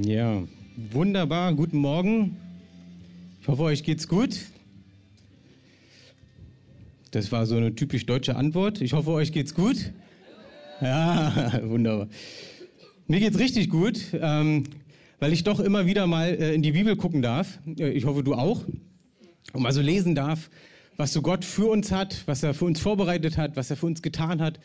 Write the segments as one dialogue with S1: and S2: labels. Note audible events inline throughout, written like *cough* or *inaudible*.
S1: Ja, wunderbar. Guten Morgen. Ich hoffe, euch geht's gut. Das war so eine typisch deutsche Antwort. Ich hoffe, euch geht's gut. Ja, *laughs* wunderbar. Mir geht's richtig gut, ähm, weil ich doch immer wieder mal äh, in die Bibel gucken darf. Äh, ich hoffe, du auch. Und mal so lesen darf, was so Gott für uns hat, was er für uns vorbereitet hat, was er für uns getan hat.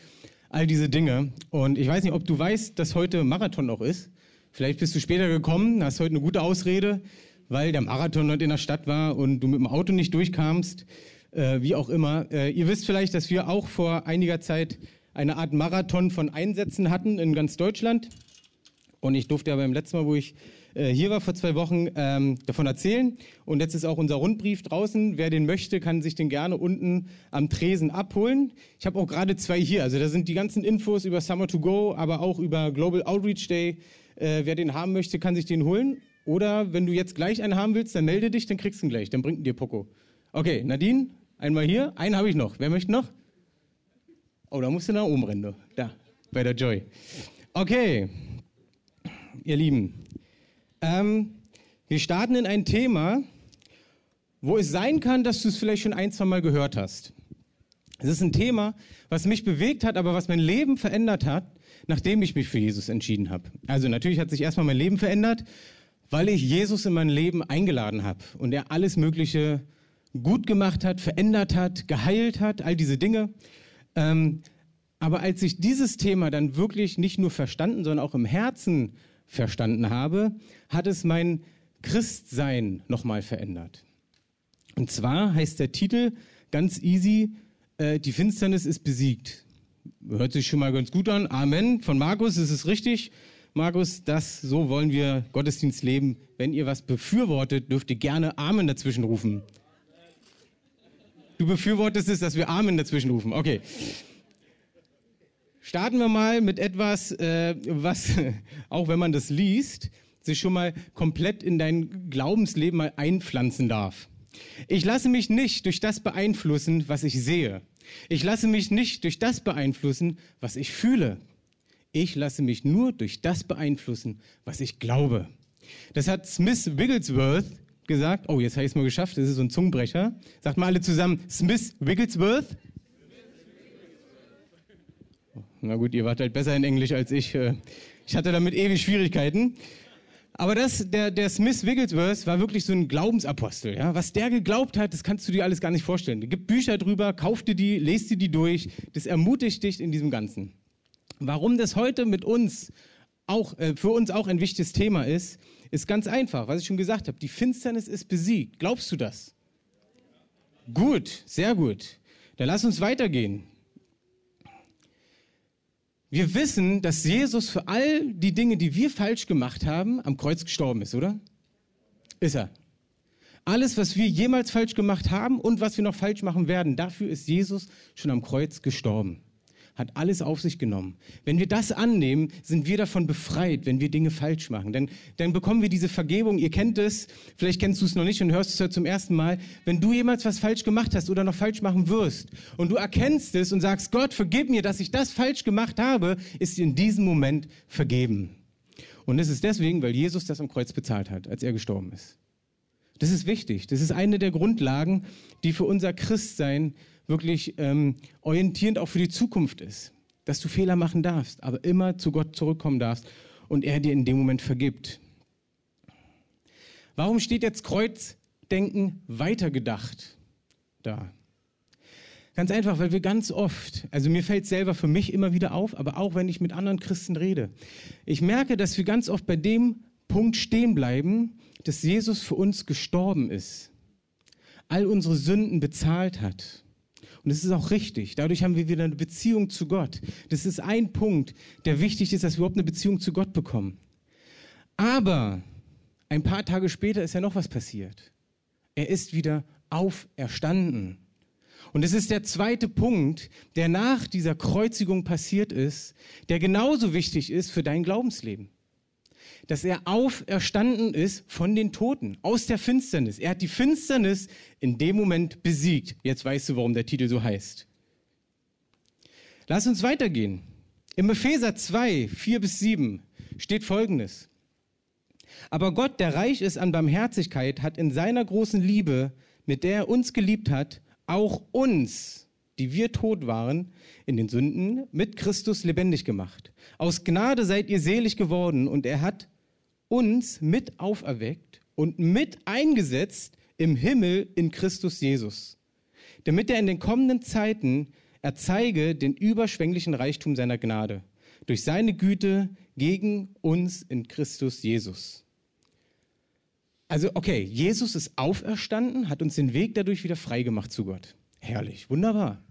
S1: All diese Dinge. Und ich weiß nicht, ob du weißt, dass heute Marathon auch ist. Vielleicht bist du später gekommen, hast heute eine gute Ausrede, weil der Marathon heute in der Stadt war und du mit dem Auto nicht durchkamst, äh, wie auch immer. Äh, ihr wisst vielleicht, dass wir auch vor einiger Zeit eine Art Marathon von Einsätzen hatten in ganz Deutschland. Und ich durfte ja beim letzten Mal, wo ich äh, hier war vor zwei Wochen, ähm, davon erzählen. Und jetzt ist auch unser Rundbrief draußen. Wer den möchte, kann sich den gerne unten am Tresen abholen. Ich habe auch gerade zwei hier. Also da sind die ganzen Infos über Summer to Go, aber auch über Global Outreach Day. Äh, wer den haben möchte, kann sich den holen. Oder wenn du jetzt gleich einen haben willst, dann melde dich, dann kriegst du ihn gleich. Dann bringt ihn dir Poco. Okay, Nadine, einmal hier. Einen habe ich noch. Wer möchte noch? Oh, da musst du nach oben rennen. Da, bei der Joy. Okay, ihr Lieben. Ähm, wir starten in ein Thema, wo es sein kann, dass du es vielleicht schon ein, zwei Mal gehört hast. Es ist ein Thema, was mich bewegt hat, aber was mein Leben verändert hat, nachdem ich mich für Jesus entschieden habe. Also natürlich hat sich erstmal mein Leben verändert, weil ich Jesus in mein Leben eingeladen habe und er alles Mögliche gut gemacht hat, verändert hat, geheilt hat, all diese Dinge. Ähm, aber als ich dieses Thema dann wirklich nicht nur verstanden, sondern auch im Herzen verstanden habe, hat es mein Christsein nochmal verändert. Und zwar heißt der Titel ganz easy, äh, die Finsternis ist besiegt. Hört sich schon mal ganz gut an. Amen. Von Markus ist es richtig. Markus, das, so wollen wir Gottesdienst leben. Wenn ihr was befürwortet, dürft ihr gerne Amen dazwischen rufen. Du befürwortest es, dass wir Amen dazwischen rufen. Okay. Starten wir mal mit etwas, äh, was, *laughs* auch wenn man das liest, sich schon mal komplett in dein Glaubensleben mal einpflanzen darf. Ich lasse mich nicht durch das beeinflussen, was ich sehe. Ich lasse mich nicht durch das beeinflussen, was ich fühle. Ich lasse mich nur durch das beeinflussen, was ich glaube. Das hat Smith Wigglesworth gesagt. Oh, jetzt habe ich es mal geschafft. Das ist so ein Zungenbrecher. Sagt mal alle zusammen. Smith Wigglesworth. Na gut, ihr wart halt besser in Englisch als ich. Ich hatte damit ewig Schwierigkeiten. Aber das, der, der Smith Wigglesworth war wirklich so ein Glaubensapostel. Ja? Was der geglaubt hat, das kannst du dir alles gar nicht vorstellen. Es gibt Bücher drüber, kauf dir die, lest dir die durch. Das ermutigt dich in diesem Ganzen. Warum das heute mit uns auch, äh, für uns auch ein wichtiges Thema ist, ist ganz einfach, was ich schon gesagt habe. Die Finsternis ist besiegt. Glaubst du das? Gut, sehr gut. Dann lass uns weitergehen. Wir wissen, dass Jesus für all die Dinge, die wir falsch gemacht haben, am Kreuz gestorben ist, oder? Ist er. Alles, was wir jemals falsch gemacht haben und was wir noch falsch machen werden, dafür ist Jesus schon am Kreuz gestorben hat alles auf sich genommen. Wenn wir das annehmen, sind wir davon befreit, wenn wir Dinge falsch machen. Denn dann bekommen wir diese Vergebung. Ihr kennt es, vielleicht kennst du es noch nicht und hörst es zum ersten Mal. Wenn du jemals was falsch gemacht hast oder noch falsch machen wirst und du erkennst es und sagst, Gott, vergib mir, dass ich das falsch gemacht habe, ist in diesem Moment vergeben. Und es ist deswegen, weil Jesus das am Kreuz bezahlt hat, als er gestorben ist. Das ist wichtig. Das ist eine der Grundlagen, die für unser Christsein wirklich ähm, orientierend auch für die Zukunft ist. Dass du Fehler machen darfst, aber immer zu Gott zurückkommen darfst und er dir in dem Moment vergibt. Warum steht jetzt Kreuzdenken weitergedacht da? Ganz einfach, weil wir ganz oft, also mir fällt selber für mich immer wieder auf, aber auch wenn ich mit anderen Christen rede, ich merke, dass wir ganz oft bei dem Punkt stehen bleiben, dass Jesus für uns gestorben ist, all unsere Sünden bezahlt hat und das ist auch richtig. Dadurch haben wir wieder eine Beziehung zu Gott. Das ist ein Punkt, der wichtig ist, dass wir überhaupt eine Beziehung zu Gott bekommen. Aber ein paar Tage später ist ja noch was passiert. Er ist wieder auferstanden. Und es ist der zweite Punkt, der nach dieser Kreuzigung passiert ist, der genauso wichtig ist für dein Glaubensleben dass er auferstanden ist von den Toten, aus der Finsternis. Er hat die Finsternis in dem Moment besiegt. Jetzt weißt du, warum der Titel so heißt. Lass uns weitergehen. Im Epheser 2, 4 bis 7 steht Folgendes. Aber Gott, der reich ist an Barmherzigkeit, hat in seiner großen Liebe, mit der er uns geliebt hat, auch uns, die wir tot waren, in den Sünden, mit Christus lebendig gemacht. Aus Gnade seid ihr selig geworden und er hat uns mit auferweckt und mit eingesetzt im Himmel in Christus Jesus, damit er in den kommenden Zeiten erzeige den überschwänglichen Reichtum seiner Gnade durch seine Güte gegen uns in Christus Jesus. Also okay, Jesus ist auferstanden, hat uns den Weg dadurch wieder freigemacht zu Gott. Herrlich, wunderbar.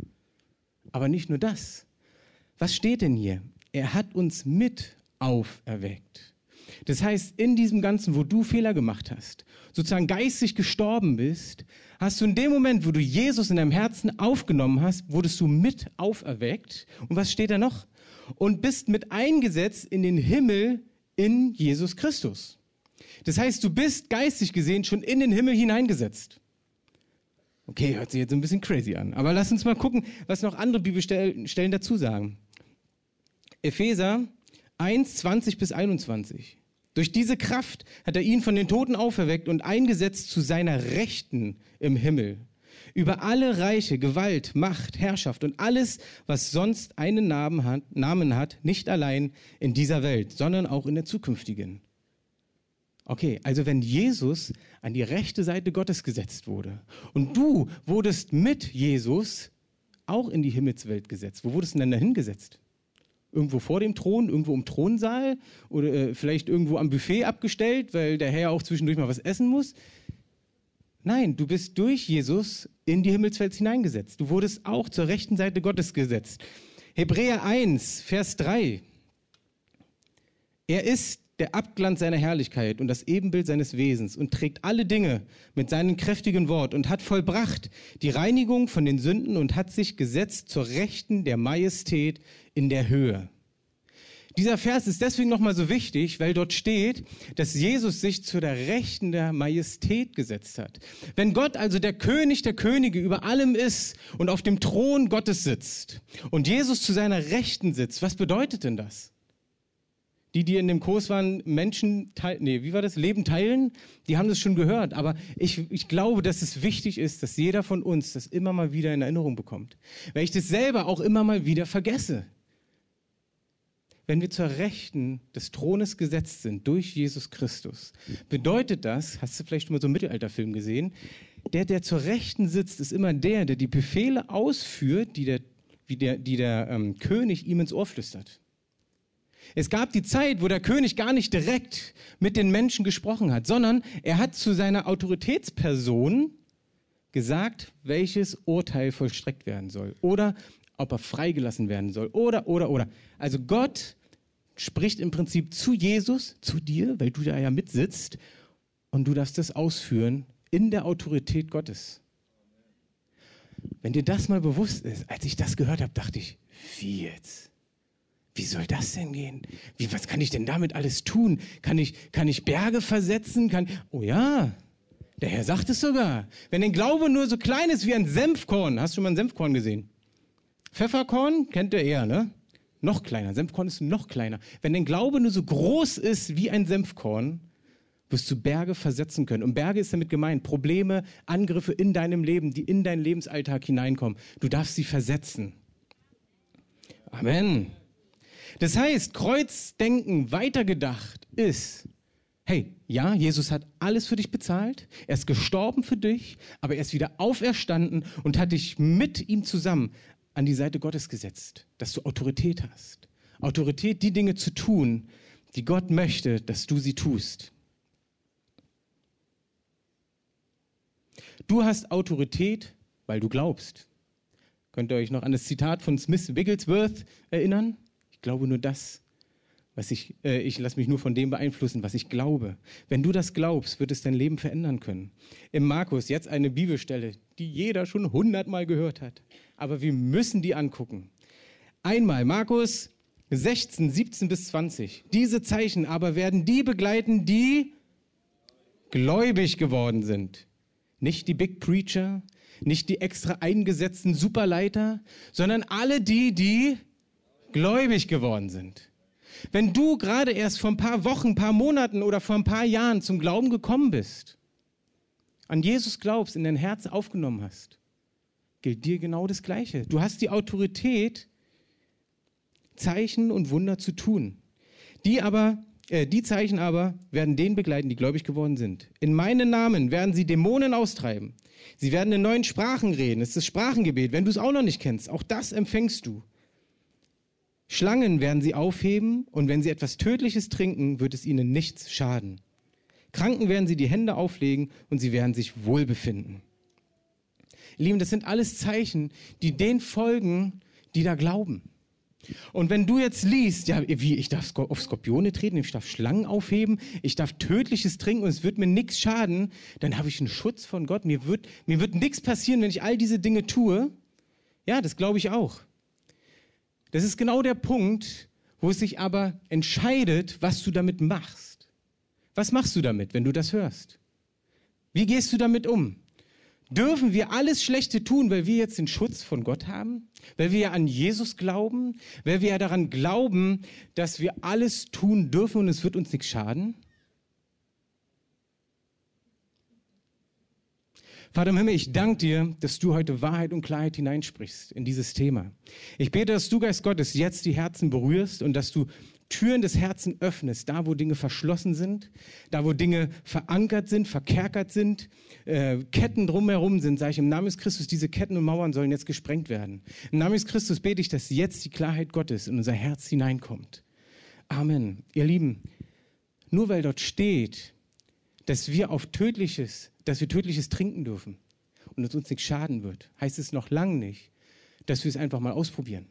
S1: Aber nicht nur das. Was steht denn hier? Er hat uns mit auferweckt. Das heißt, in diesem Ganzen, wo du Fehler gemacht hast, sozusagen geistig gestorben bist, hast du in dem Moment, wo du Jesus in deinem Herzen aufgenommen hast, wurdest du mit auferweckt. Und was steht da noch? Und bist mit eingesetzt in den Himmel in Jesus Christus. Das heißt, du bist geistig gesehen schon in den Himmel hineingesetzt. Okay, hört sich jetzt ein bisschen crazy an. Aber lass uns mal gucken, was noch andere Bibelstellen dazu sagen. Epheser 1, 20 bis 21. Durch diese Kraft hat er ihn von den Toten auferweckt und eingesetzt zu seiner Rechten im Himmel. Über alle Reiche, Gewalt, Macht, Herrschaft und alles, was sonst einen Namen hat, Namen hat, nicht allein in dieser Welt, sondern auch in der zukünftigen. Okay, also wenn Jesus an die rechte Seite Gottes gesetzt wurde und du wurdest mit Jesus auch in die Himmelswelt gesetzt, wo wurdest du denn da hingesetzt? Irgendwo vor dem Thron, irgendwo im Thronsaal oder äh, vielleicht irgendwo am Buffet abgestellt, weil der Herr auch zwischendurch mal was essen muss? Nein, du bist durch Jesus in die Himmelswelt hineingesetzt. Du wurdest auch zur rechten Seite Gottes gesetzt. Hebräer 1, Vers 3. Er ist der Abglanz seiner Herrlichkeit und das Ebenbild seines Wesens und trägt alle Dinge mit seinem kräftigen Wort und hat vollbracht die Reinigung von den Sünden und hat sich gesetzt zur Rechten der Majestät in der Höhe. Dieser Vers ist deswegen nochmal so wichtig, weil dort steht, dass Jesus sich zu der Rechten der Majestät gesetzt hat. Wenn Gott also der König der Könige über allem ist und auf dem Thron Gottes sitzt und Jesus zu seiner Rechten sitzt, was bedeutet denn das? Die, die in dem Kurs waren, Menschen teilen, nee, wie war das? Leben teilen, die haben das schon gehört. Aber ich, ich glaube, dass es wichtig ist, dass jeder von uns das immer mal wieder in Erinnerung bekommt. Weil ich das selber auch immer mal wieder vergesse. Wenn wir zur Rechten des Thrones gesetzt sind durch Jesus Christus, bedeutet das, hast du vielleicht schon mal so einen Mittelalterfilm gesehen, der, der zur Rechten sitzt, ist immer der, der die Befehle ausführt, die der, wie der, die der ähm, König ihm ins Ohr flüstert. Es gab die Zeit, wo der König gar nicht direkt mit den Menschen gesprochen hat, sondern er hat zu seiner Autoritätsperson gesagt, welches Urteil vollstreckt werden soll oder ob er freigelassen werden soll oder, oder, oder. Also Gott spricht im Prinzip zu Jesus, zu dir, weil du da ja mitsitzt und du darfst das ausführen in der Autorität Gottes. Wenn dir das mal bewusst ist, als ich das gehört habe, dachte ich, wie jetzt? Wie soll das denn gehen? Wie, was kann ich denn damit alles tun? Kann ich, kann ich Berge versetzen? Kann, oh ja, der Herr sagt es sogar. Wenn dein Glaube nur so klein ist wie ein Senfkorn, hast du schon mal ein Senfkorn gesehen? Pfefferkorn kennt ihr eher, ne? Noch kleiner. Senfkorn ist noch kleiner. Wenn dein Glaube nur so groß ist wie ein Senfkorn, wirst du Berge versetzen können. Und Berge ist damit gemeint. Probleme, Angriffe in deinem Leben, die in deinen Lebensalltag hineinkommen. Du darfst sie versetzen. Amen. Das heißt, Kreuzdenken weitergedacht ist, hey, ja, Jesus hat alles für dich bezahlt, er ist gestorben für dich, aber er ist wieder auferstanden und hat dich mit ihm zusammen an die Seite Gottes gesetzt, dass du Autorität hast. Autorität, die Dinge zu tun, die Gott möchte, dass du sie tust. Du hast Autorität, weil du glaubst. Könnt ihr euch noch an das Zitat von Smith Wigglesworth erinnern? Ich glaube nur das, was ich, äh, ich lasse mich nur von dem beeinflussen, was ich glaube. Wenn du das glaubst, wird es dein Leben verändern können. Im Markus jetzt eine Bibelstelle, die jeder schon hundertmal gehört hat. Aber wir müssen die angucken. Einmal Markus 16, 17 bis 20. Diese Zeichen aber werden die begleiten, die gläubig geworden sind. Nicht die Big Preacher, nicht die extra eingesetzten Superleiter, sondern alle die, die gläubig geworden sind. Wenn du gerade erst vor ein paar Wochen, ein paar Monaten oder vor ein paar Jahren zum Glauben gekommen bist, an Jesus glaubst, in dein Herz aufgenommen hast, gilt dir genau das Gleiche. Du hast die Autorität, Zeichen und Wunder zu tun. Die aber, äh, die Zeichen aber werden den begleiten, die gläubig geworden sind. In meinen Namen werden sie Dämonen austreiben. Sie werden in neuen Sprachen reden. Es ist das Sprachengebet. Wenn du es auch noch nicht kennst, auch das empfängst du. Schlangen werden sie aufheben und wenn sie etwas Tödliches trinken, wird es ihnen nichts schaden. Kranken werden sie die Hände auflegen und sie werden sich wohlbefinden. Lieben, das sind alles Zeichen, die den folgen, die da glauben. Und wenn du jetzt liest, ja, wie, ich darf auf Skorpione treten, ich darf Schlangen aufheben, ich darf Tödliches trinken und es wird mir nichts schaden, dann habe ich einen Schutz von Gott. Mir wird, mir wird nichts passieren, wenn ich all diese Dinge tue. Ja, das glaube ich auch. Das ist genau der Punkt, wo es sich aber entscheidet, was du damit machst. Was machst du damit, wenn du das hörst? Wie gehst du damit um? Dürfen wir alles Schlechte tun, weil wir jetzt den Schutz von Gott haben? Weil wir ja an Jesus glauben? Weil wir ja daran glauben, dass wir alles tun dürfen und es wird uns nichts schaden? Vater im Himmel, ich danke dir, dass du heute Wahrheit und Klarheit hineinsprichst in dieses Thema. Ich bete, dass du, Geist Gottes, jetzt die Herzen berührst und dass du Türen des Herzens öffnest, da wo Dinge verschlossen sind, da wo Dinge verankert sind, verkerkert sind, äh, Ketten drumherum sind, sage ich im Namen des Christus, diese Ketten und Mauern sollen jetzt gesprengt werden. Im Namen des Christus bete ich, dass jetzt die Klarheit Gottes in unser Herz hineinkommt. Amen. Ihr Lieben, nur weil dort steht, dass wir auf tödliches, dass wir tödliches trinken dürfen und es uns nichts schaden wird, heißt es noch lange nicht, dass wir es einfach mal ausprobieren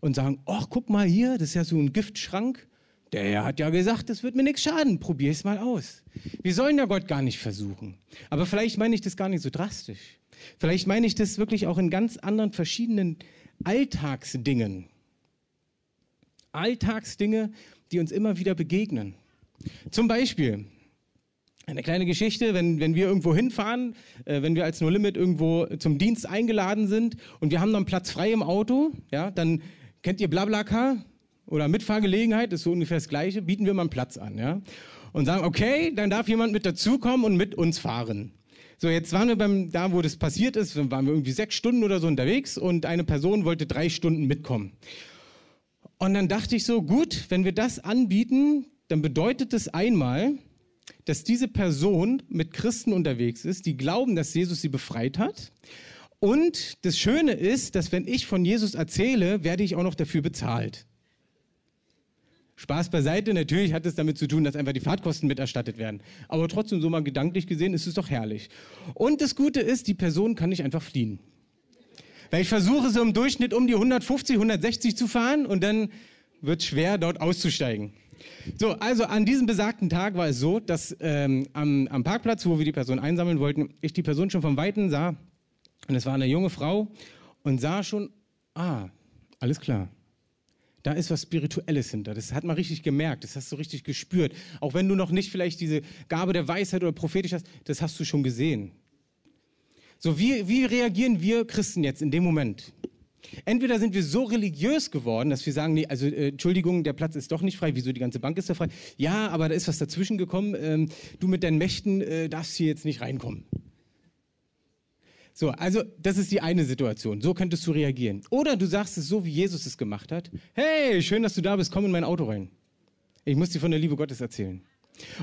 S1: und sagen, ach, guck mal hier, das ist ja so ein Giftschrank. Der hat ja gesagt, das wird mir nichts schaden, probier es mal aus. Wir sollen ja Gott gar nicht versuchen. Aber vielleicht meine ich das gar nicht so drastisch. Vielleicht meine ich das wirklich auch in ganz anderen verschiedenen Alltagsdingen. Alltagsdinge, die uns immer wieder begegnen. Zum Beispiel, eine kleine Geschichte, wenn, wenn wir irgendwo hinfahren, äh, wenn wir als No Limit irgendwo zum Dienst eingeladen sind und wir haben dann Platz frei im Auto, ja, dann kennt ihr Blablacar oder Mitfahrgelegenheit, ist so ungefähr das Gleiche, bieten wir mal einen Platz an, ja. Und sagen, okay, dann darf jemand mit dazukommen und mit uns fahren. So, jetzt waren wir beim, da wo das passiert ist, waren wir irgendwie sechs Stunden oder so unterwegs und eine Person wollte drei Stunden mitkommen. Und dann dachte ich so, gut, wenn wir das anbieten, dann bedeutet es einmal, dass diese Person mit Christen unterwegs ist, die glauben, dass Jesus sie befreit hat. Und das Schöne ist, dass wenn ich von Jesus erzähle, werde ich auch noch dafür bezahlt. Spaß beiseite, natürlich hat es damit zu tun, dass einfach die Fahrtkosten miterstattet werden. Aber trotzdem, so mal gedanklich gesehen, ist es doch herrlich. Und das Gute ist, die Person kann nicht einfach fliehen. Weil ich versuche so im Durchschnitt um die 150, 160 zu fahren und dann wird es schwer, dort auszusteigen. So, also an diesem besagten Tag war es so, dass ähm, am, am Parkplatz, wo wir die Person einsammeln wollten, ich die Person schon vom Weiten sah und es war eine junge Frau und sah schon, ah, alles klar. Da ist was Spirituelles hinter. Das hat man richtig gemerkt. Das hast du richtig gespürt. Auch wenn du noch nicht vielleicht diese Gabe der Weisheit oder prophetisch hast, das hast du schon gesehen. So, wie, wie reagieren wir Christen jetzt in dem Moment? Entweder sind wir so religiös geworden, dass wir sagen, nee, also äh, Entschuldigung, der Platz ist doch nicht frei, wieso die ganze Bank ist da frei? Ja, aber da ist was dazwischen gekommen, ähm, du mit deinen Mächten äh, darfst hier jetzt nicht reinkommen. So, also das ist die eine Situation. So könntest du reagieren. Oder du sagst es so, wie Jesus es gemacht hat. Hey, schön, dass du da bist. Komm in mein Auto rein. Ich muss dir von der Liebe Gottes erzählen.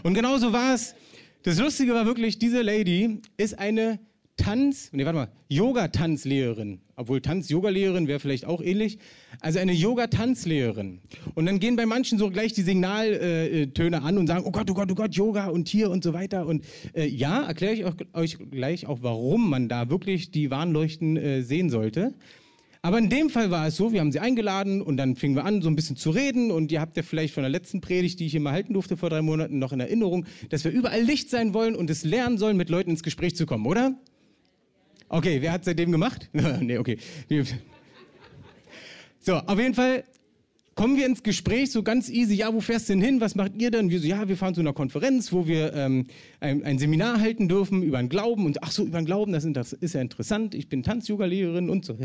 S1: Und genauso war es. Das Lustige war wirklich, diese Lady ist eine Tanz, nee, warte mal, Yoga-Tanzlehrerin. Obwohl Tanz-Yoga-Lehrerin wäre vielleicht auch ähnlich. Also eine Yoga-Tanzlehrerin. Und dann gehen bei manchen so gleich die Signaltöne an und sagen, oh Gott, oh Gott, oh Gott, Yoga und hier und so weiter. Und äh, ja, erkläre ich euch gleich auch, warum man da wirklich die Warnleuchten äh, sehen sollte. Aber in dem Fall war es so, wir haben sie eingeladen und dann fingen wir an, so ein bisschen zu reden. Und ihr habt ja vielleicht von der letzten Predigt, die ich mal halten durfte vor drei Monaten, noch in Erinnerung, dass wir überall Licht sein wollen und es lernen sollen, mit Leuten ins Gespräch zu kommen, oder? Okay, wer hat seitdem gemacht? *laughs* nee, okay. So, auf jeden Fall kommen wir ins Gespräch so ganz easy. Ja, wo fährst du denn hin? Was macht ihr denn? Wir so, ja, wir fahren zu einer Konferenz, wo wir ähm, ein, ein, Seminar halten dürfen über den Glauben. Und ach so, über den Glauben, das ist ja interessant. Ich bin Tanz-Yoga-Lehrerin und so,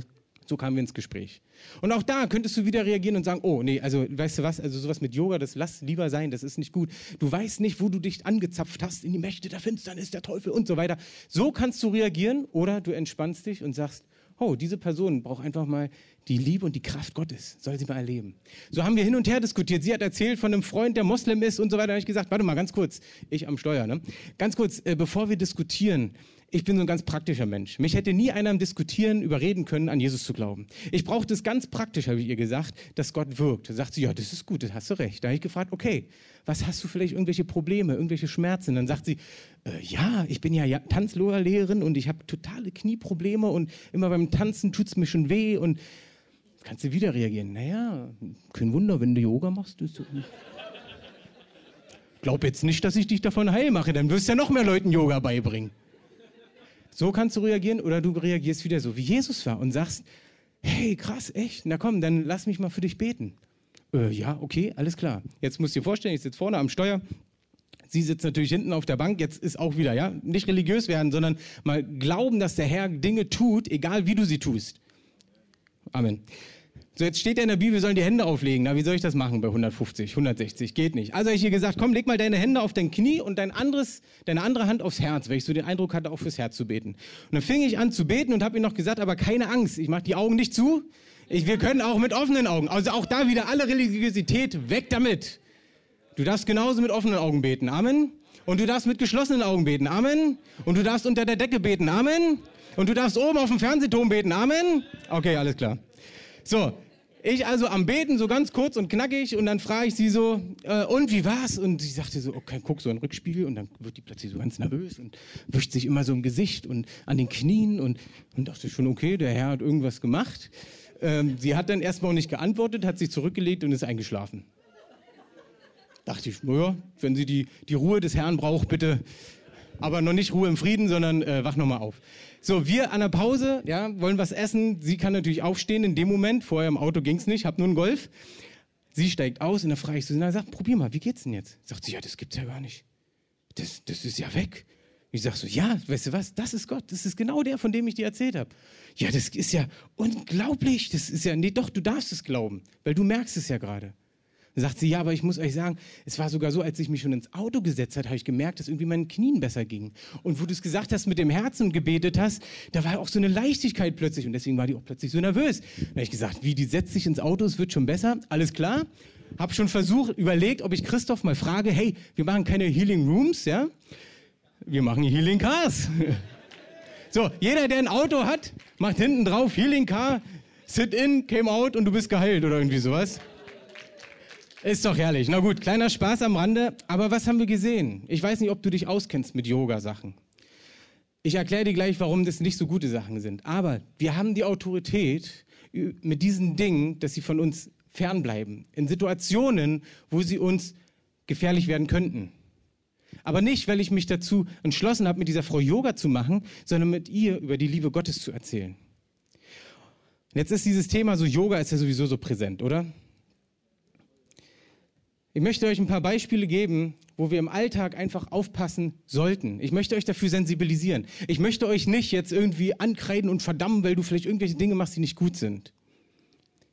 S1: So kamen wir ins Gespräch. Und auch da könntest du wieder reagieren und sagen, oh nee, also weißt du was, also sowas mit Yoga, das lass lieber sein, das ist nicht gut. Du weißt nicht, wo du dich angezapft hast in die Mächte der Finsternis, der Teufel und so weiter. So kannst du reagieren oder du entspannst dich und sagst, oh, diese Person braucht einfach mal die Liebe und die Kraft Gottes, soll sie mal erleben. So haben wir hin und her diskutiert. Sie hat erzählt von einem Freund, der Moslem ist und so weiter. Da habe ich gesagt, warte mal, ganz kurz, ich am Steuer, ne? Ganz kurz, äh, bevor wir diskutieren, ich bin so ein ganz praktischer Mensch. Mich hätte nie einer im Diskutieren überreden können, an Jesus zu glauben. Ich brauche das ganz praktisch, habe ich ihr gesagt, dass Gott wirkt. Da sagt sie, ja, das ist gut, das hast du recht. Da habe ich gefragt, okay, was hast du vielleicht irgendwelche Probleme, irgendwelche Schmerzen? Dann sagt sie, äh, ja, ich bin ja, ja Tanzlehrerin und ich habe totale Knieprobleme und immer beim Tanzen tut es mir schon weh und kannst du wieder reagieren. Naja, kein Wunder, wenn du Yoga machst. Ist so Glaub jetzt nicht, dass ich dich davon heil mache, dann wirst du ja noch mehr Leuten Yoga beibringen. So kannst du reagieren oder du reagierst wieder so, wie Jesus war und sagst, hey, krass, echt, na komm, dann lass mich mal für dich beten. Äh, ja, okay, alles klar. Jetzt musst du dir vorstellen, ich sitze vorne am Steuer, sie sitzt natürlich hinten auf der Bank, jetzt ist auch wieder, ja, nicht religiös werden, sondern mal glauben, dass der Herr Dinge tut, egal wie du sie tust. Amen. So, jetzt steht ja in der Bibel, wir sollen die Hände auflegen. Na, wie soll ich das machen bei 150, 160? Geht nicht. Also habe ich ihr gesagt, komm, leg mal deine Hände auf dein Knie und dein anderes, deine andere Hand aufs Herz, weil ich so den Eindruck hatte, auch fürs Herz zu beten. Und dann fing ich an zu beten und habe ihr noch gesagt, aber keine Angst, ich mache die Augen nicht zu. Ich, wir können auch mit offenen Augen. Also auch da wieder alle Religiosität, weg damit. Du darfst genauso mit offenen Augen beten. Amen. Und du darfst mit geschlossenen Augen beten. Amen. Und du darfst unter der Decke beten. Amen. Und du darfst oben auf dem Fernsehturm beten. Amen. Okay, alles klar. So, ich also am Beten, so ganz kurz und knackig, und dann frage ich sie so, äh, und wie war's? Und sie sagte so, okay, guck so in den Rückspiegel, und dann wird die plötzlich so ganz nervös und wischt sich immer so im Gesicht und an den Knien und, und dachte schon, okay, der Herr hat irgendwas gemacht. Ähm, sie hat dann erstmal auch nicht geantwortet, hat sich zurückgelegt und ist eingeschlafen. Dachte ich, naja, wenn sie die, die Ruhe des Herrn braucht, bitte, aber noch nicht Ruhe im Frieden, sondern äh, wach nochmal auf. So, wir an der Pause, ja, wollen was essen. Sie kann natürlich aufstehen in dem Moment. Vorher im Auto ging's nicht, hab nur einen Golf. Sie steigt aus und dann frage ich na, sag, probier mal, wie geht's denn jetzt? Sagt sie, ja, das gibt's ja gar nicht. Das, das ist ja weg. Ich sag so, ja, weißt du was, das ist Gott, das ist genau der, von dem ich dir erzählt habe. Ja, das ist ja unglaublich, das ist ja, nee, doch, du darfst es glauben, weil du merkst es ja gerade. Dann sagt sie, ja, aber ich muss euch sagen, es war sogar so, als ich mich schon ins Auto gesetzt hat, habe ich gemerkt, dass irgendwie meinen Knien besser ging. Und wo du es gesagt hast, mit dem Herzen gebetet hast, da war auch so eine Leichtigkeit plötzlich und deswegen war die auch plötzlich so nervös. Dann habe ich gesagt, wie, die setzt sich ins Auto, es wird schon besser, alles klar. Hab schon versucht, überlegt, ob ich Christoph mal frage, hey, wir machen keine Healing Rooms, ja? Wir machen Healing Cars. *laughs* So, jeder, der ein Auto hat, macht hinten drauf Healing Car, sit in, came out und du bist geheilt oder irgendwie sowas. Ist doch herrlich. Na gut, kleiner Spaß am Rande. Aber was haben wir gesehen? Ich weiß nicht, ob du dich auskennst mit Yoga-Sachen. Ich erkläre dir gleich, warum das nicht so gute Sachen sind. Aber wir haben die Autorität mit diesen Dingen, dass sie von uns fernbleiben. In Situationen, wo sie uns gefährlich werden könnten. Aber nicht, weil ich mich dazu entschlossen habe, mit dieser Frau Yoga zu machen, sondern mit ihr über die Liebe Gottes zu erzählen. Und jetzt ist dieses Thema so, Yoga ist ja sowieso so präsent, oder? Ich möchte euch ein paar Beispiele geben, wo wir im Alltag einfach aufpassen sollten. Ich möchte euch dafür sensibilisieren. Ich möchte euch nicht jetzt irgendwie ankreiden und verdammen, weil du vielleicht irgendwelche Dinge machst, die nicht gut sind.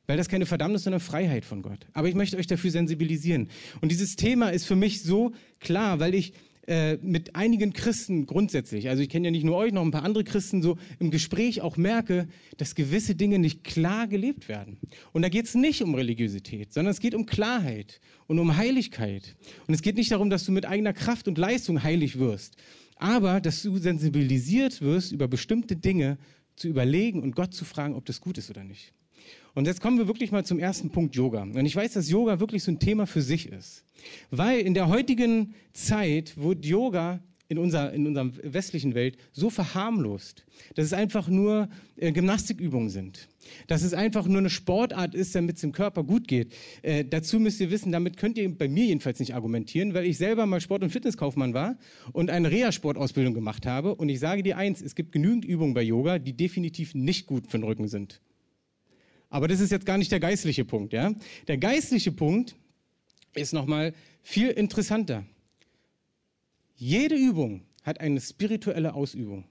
S1: Weil das keine Verdammnis, sondern Freiheit von Gott. Aber ich möchte euch dafür sensibilisieren. Und dieses Thema ist für mich so klar, weil ich äh, mit einigen Christen grundsätzlich, also ich kenne ja nicht nur euch, noch ein paar andere Christen, so im Gespräch auch merke, dass gewisse Dinge nicht klar gelebt werden. Und da geht es nicht um Religiosität, sondern es geht um Klarheit und um Heiligkeit. Und es geht nicht darum, dass du mit eigener Kraft und Leistung heilig wirst, aber dass du sensibilisiert wirst, über bestimmte Dinge zu überlegen und Gott zu fragen, ob das gut ist oder nicht. Und jetzt kommen wir wirklich mal zum ersten Punkt Yoga. Und ich weiß, dass Yoga wirklich so ein Thema für sich ist. Weil in der heutigen Zeit wird Yoga in unserer, in unserer westlichen Welt so verharmlost, dass es einfach nur äh, Gymnastikübungen sind. Dass es einfach nur eine Sportart ist, damit es dem Körper gut geht. Äh, dazu müsst ihr wissen, damit könnt ihr bei mir jedenfalls nicht argumentieren, weil ich selber mal Sport- und Fitnesskaufmann war und eine Reha-Sportausbildung gemacht habe. Und ich sage dir eins, es gibt genügend Übungen bei Yoga, die definitiv nicht gut für den Rücken sind. Aber das ist jetzt gar nicht der geistliche Punkt. Ja? Der geistliche Punkt ist nochmal viel interessanter. Jede Übung hat eine spirituelle Ausübung.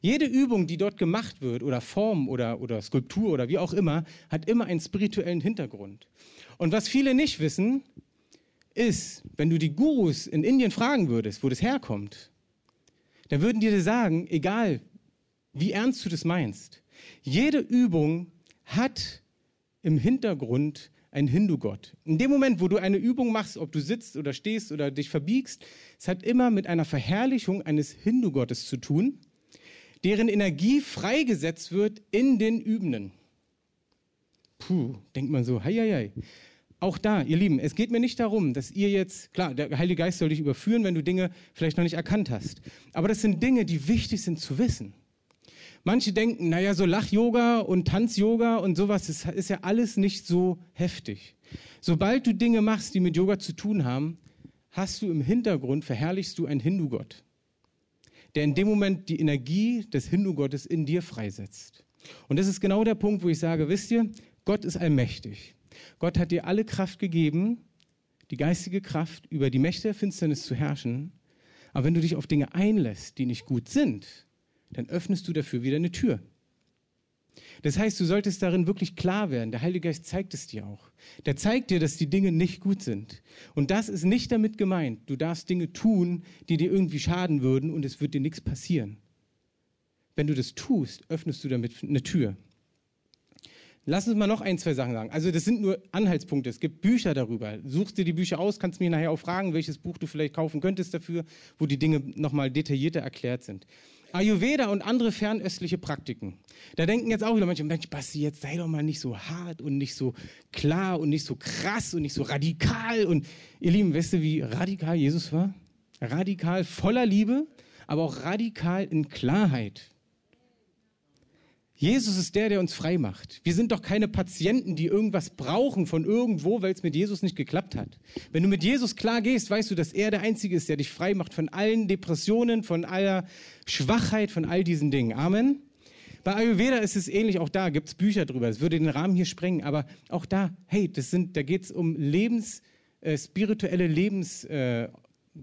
S1: Jede Übung, die dort gemacht wird, oder Form oder, oder Skulptur oder wie auch immer, hat immer einen spirituellen Hintergrund. Und was viele nicht wissen, ist, wenn du die Gurus in Indien fragen würdest, wo das herkommt, dann würden die dir sagen, egal wie ernst du das meinst, jede Übung hat im Hintergrund einen Hindu-Gott. In dem Moment, wo du eine Übung machst, ob du sitzt oder stehst oder dich verbiegst, es hat immer mit einer Verherrlichung eines Hindu-Gottes zu tun, deren Energie freigesetzt wird in den Übenden. Puh, denkt man so, hei, hei, hei. Auch da, ihr Lieben, es geht mir nicht darum, dass ihr jetzt, klar, der Heilige Geist soll dich überführen, wenn du Dinge vielleicht noch nicht erkannt hast. Aber das sind Dinge, die wichtig sind zu wissen. Manche denken, naja, so Lach-Yoga und Tanz-Yoga und sowas ist, ist ja alles nicht so heftig. Sobald du Dinge machst, die mit Yoga zu tun haben, hast du im Hintergrund, verherrlichst du einen Hindu-Gott, der in dem Moment die Energie des Hindu-Gottes in dir freisetzt. Und das ist genau der Punkt, wo ich sage, wisst ihr, Gott ist allmächtig. Gott hat dir alle Kraft gegeben, die geistige Kraft, über die Mächte der Finsternis zu herrschen. Aber wenn du dich auf Dinge einlässt, die nicht gut sind, dann öffnest du dafür wieder eine Tür. Das heißt, du solltest darin wirklich klar werden. Der Heilige Geist zeigt es dir auch. Der zeigt dir, dass die Dinge nicht gut sind. Und das ist nicht damit gemeint, du darfst Dinge tun, die dir irgendwie schaden würden und es wird dir nichts passieren. Wenn du das tust, öffnest du damit eine Tür. Lass uns mal noch ein, zwei Sachen sagen. Also das sind nur Anhaltspunkte. Es gibt Bücher darüber. Suchst dir die Bücher aus, kannst mich nachher auch fragen, welches Buch du vielleicht kaufen könntest dafür, wo die Dinge nochmal detaillierter erklärt sind. Ayurveda und andere fernöstliche Praktiken. Da denken jetzt auch wieder manche, Mensch, Basti, jetzt sei doch mal nicht so hart und nicht so klar und nicht so krass und nicht so radikal. Und ihr Lieben, weißt du, wie radikal Jesus war? Radikal voller Liebe, aber auch radikal in Klarheit. Jesus ist der, der uns frei macht. Wir sind doch keine Patienten, die irgendwas brauchen von irgendwo, weil es mit Jesus nicht geklappt hat. Wenn du mit Jesus klar gehst, weißt du, dass er der Einzige ist, der dich frei macht von allen Depressionen, von aller Schwachheit, von all diesen Dingen. Amen. Bei Ayurveda ist es ähnlich, auch da gibt es Bücher drüber. Es würde den Rahmen hier sprengen, aber auch da, hey, das sind, da geht es um Lebens, äh, spirituelle Lebens, äh,